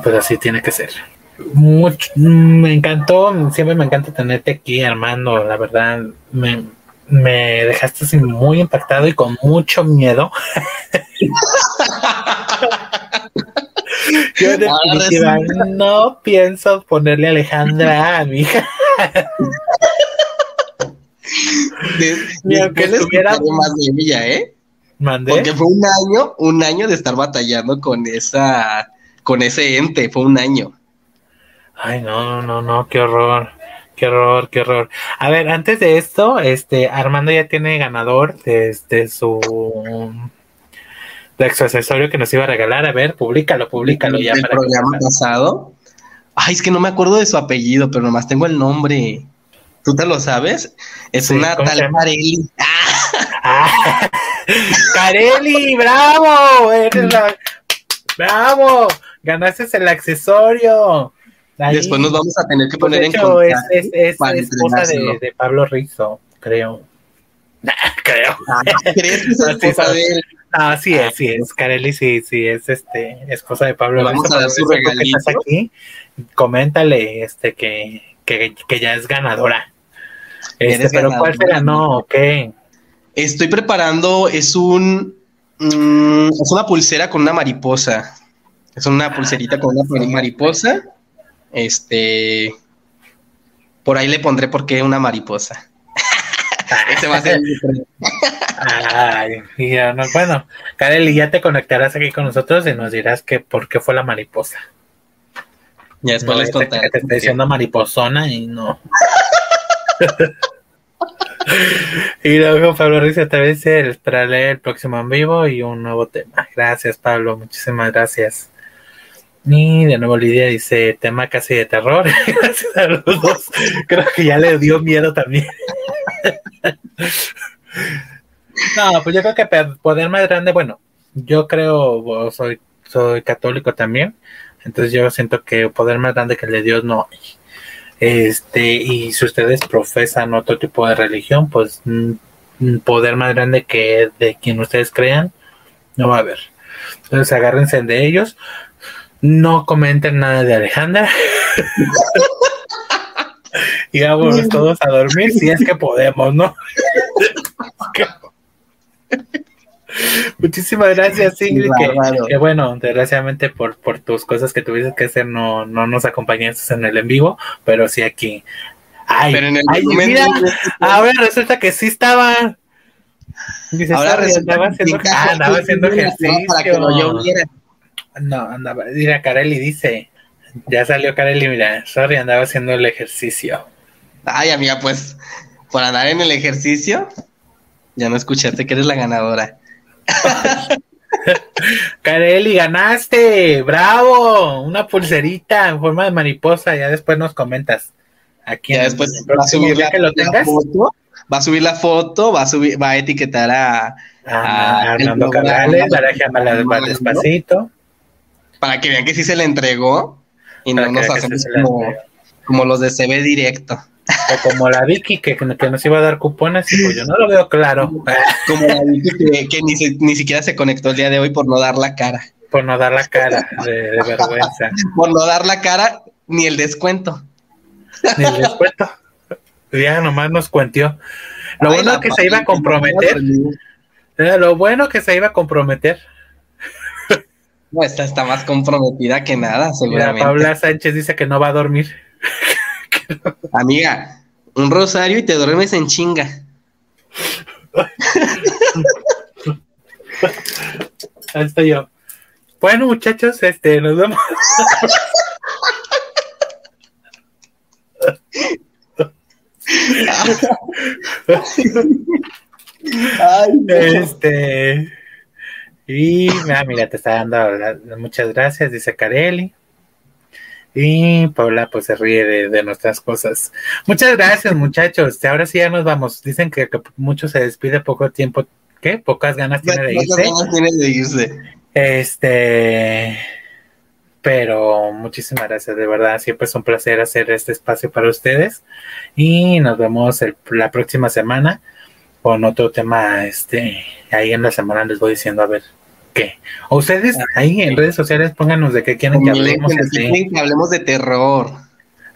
pues así tiene que ser. Mucho, me encantó, siempre me encanta tenerte aquí, Armando, la verdad, me, me dejaste así muy impactado y con mucho miedo. [laughs] Yo no pienso ponerle Alejandra a mi hija. Ni aunque estuviera más de ella, ¿eh? Porque fue un año, un año de estar batallando con esa, con ese ente, fue un año. Ay, no, no, no, qué horror, qué horror, qué horror. A ver, antes de esto, este, Armando ya tiene ganador desde su de accesorio que nos iba a regalar. A ver, públicalo, públicalo ya. ¿El programa pasado? Ay, es que no me acuerdo de su apellido, pero nomás tengo el nombre. ¿Tú te lo sabes? Es una tal Carelli. Ah, [laughs] Carelli, bravo. Bravo. Ganaste el accesorio. Después nos vamos a tener que poner en contacto. Es, es, es esposa de, de, Pablo Rizzo, creo. Creo. Ah, ¿Crees que es Así esposa de él? Ah, sí es, sí es. Kareli, sí, sí, es este, esposa de Pablo. Vamos a dar su estás regalito. aquí, coméntale este que, que, que ya es ganadora. Este, pero ¿cuál se ganadora. ganó? ¿O qué? Estoy preparando, es un mm, es una pulsera con una mariposa. Es una pulserita con una mariposa. Este por ahí le pondré por qué una mariposa. Ese va a ser. Ay, ya no- bueno, Kareli, ya te conectarás aquí con nosotros y nos dirás que por qué fue la mariposa. Ya después No, les contaré. que te estoy diciendo mariposona y no. [laughs] y luego Pablo Ruiz otra vez leer el próximo en vivo y un nuevo tema. Gracias, Pablo, muchísimas gracias. Y de nuevo Lidia dice, tema casi de terror. [laughs] gracias a los dos. Creo que ya le dio miedo también. No, pues yo creo que poder más grande, bueno, yo creo, soy, soy católico también. Entonces yo siento que poder más grande que el de Dios no hay. Este, y si ustedes profesan otro tipo de religión, pues mm, poder más grande que de quien ustedes crean, no va a haber. Entonces agárrense de ellos. No comenten nada de Alejandra. [laughs] y vámonos todos a dormir si es que podemos, ¿no? Muchísimas gracias, Ingrid. Que, que bueno, desgraciadamente por, por tus cosas que tuviste que hacer, no, no nos acompañaste en el en vivo, pero sí aquí. Ay, Pero en el ay, mira, ahora resulta que sí estaba. Dice, Ahora sorry, resulta andaba que haciendo, sí, ah, andaba haciendo ejercicio. Para que no. No, andaba, mira, Kareli dice, ya salió Kareli, mira, sorry, andaba haciendo el ejercicio. Ay, amiga, pues por andar en el ejercicio, ya no escuchaste que eres la ganadora. [laughs] Kareli, ganaste, bravo, una pulserita en forma de mariposa, ya después nos comentas. Aquí Ya después va a subir la, que lo la tengas. foto, va a subir la foto, va a subir, va a etiquetar a Ah, Armando. Cabrales, para despacito. para que vean que sí se le entregó y Para no nos hacemos como, como los de CB directo. O como la Vicky que, que nos iba a dar cupones y pues yo no lo veo claro. Como la Vicky que, que ni, se- ni siquiera se conectó el día de hoy por no dar la cara. por no dar la cara de, de vergüenza. Por no dar la cara ni el descuento. Ni el descuento. Ya nomás nos cuentió. Lo Ay, bueno la que se iba a comprometer. Lo bueno que se iba a comprometer. No, esta está más comprometida que nada, seguramente. Paula Sánchez dice que no va a dormir. Amiga, un rosario y te duermes en chinga. Ahí estoy yo. Bueno, muchachos, este, nos vemos. Ay, Este. Y ah, mira, te está dando la- muchas gracias, dice Carelli. Y Paula pues se ríe de, de nuestras cosas. Muchas gracias, muchachos. Ahora sí ya nos vamos. Dicen que, que mucho se despide poco tiempo. ¿Qué? Pocas ganas tiene de irse. Tiene de irse. Este, pero muchísimas gracias, de verdad, siempre es un placer hacer este espacio para ustedes y nos vemos el- la próxima semana con otro tema, este, ahí en la semana les voy diciendo a ver qué. O ustedes ahí en redes sociales pónganos de qué quieren que hablemos. Quieren que hablemos de terror.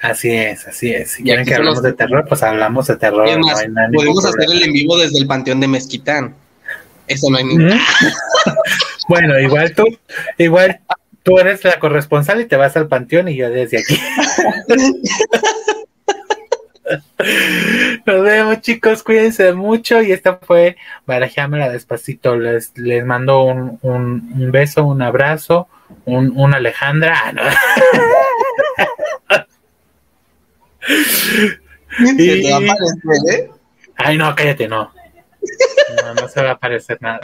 Así es, así es. Si quieren que hablemos los- de terror, pues hablamos de terror. No hay nada- podemos hacer el en vivo desde el Panteón de Mezquitán. Eso no hay ningún. [laughs] Bueno, igual tú, igual tú eres la corresponsal y te vas al panteón y yo desde aquí. [laughs] [laughs] Nos vemos chicos, cuídense mucho y esta fue Barajámela despacito. Les, les mando un, un, un beso, un abrazo, un, un Alejandra. Ah, no. [laughs] ¿eh? Ay, no, cállate, no. No, no se va a aparecer nada.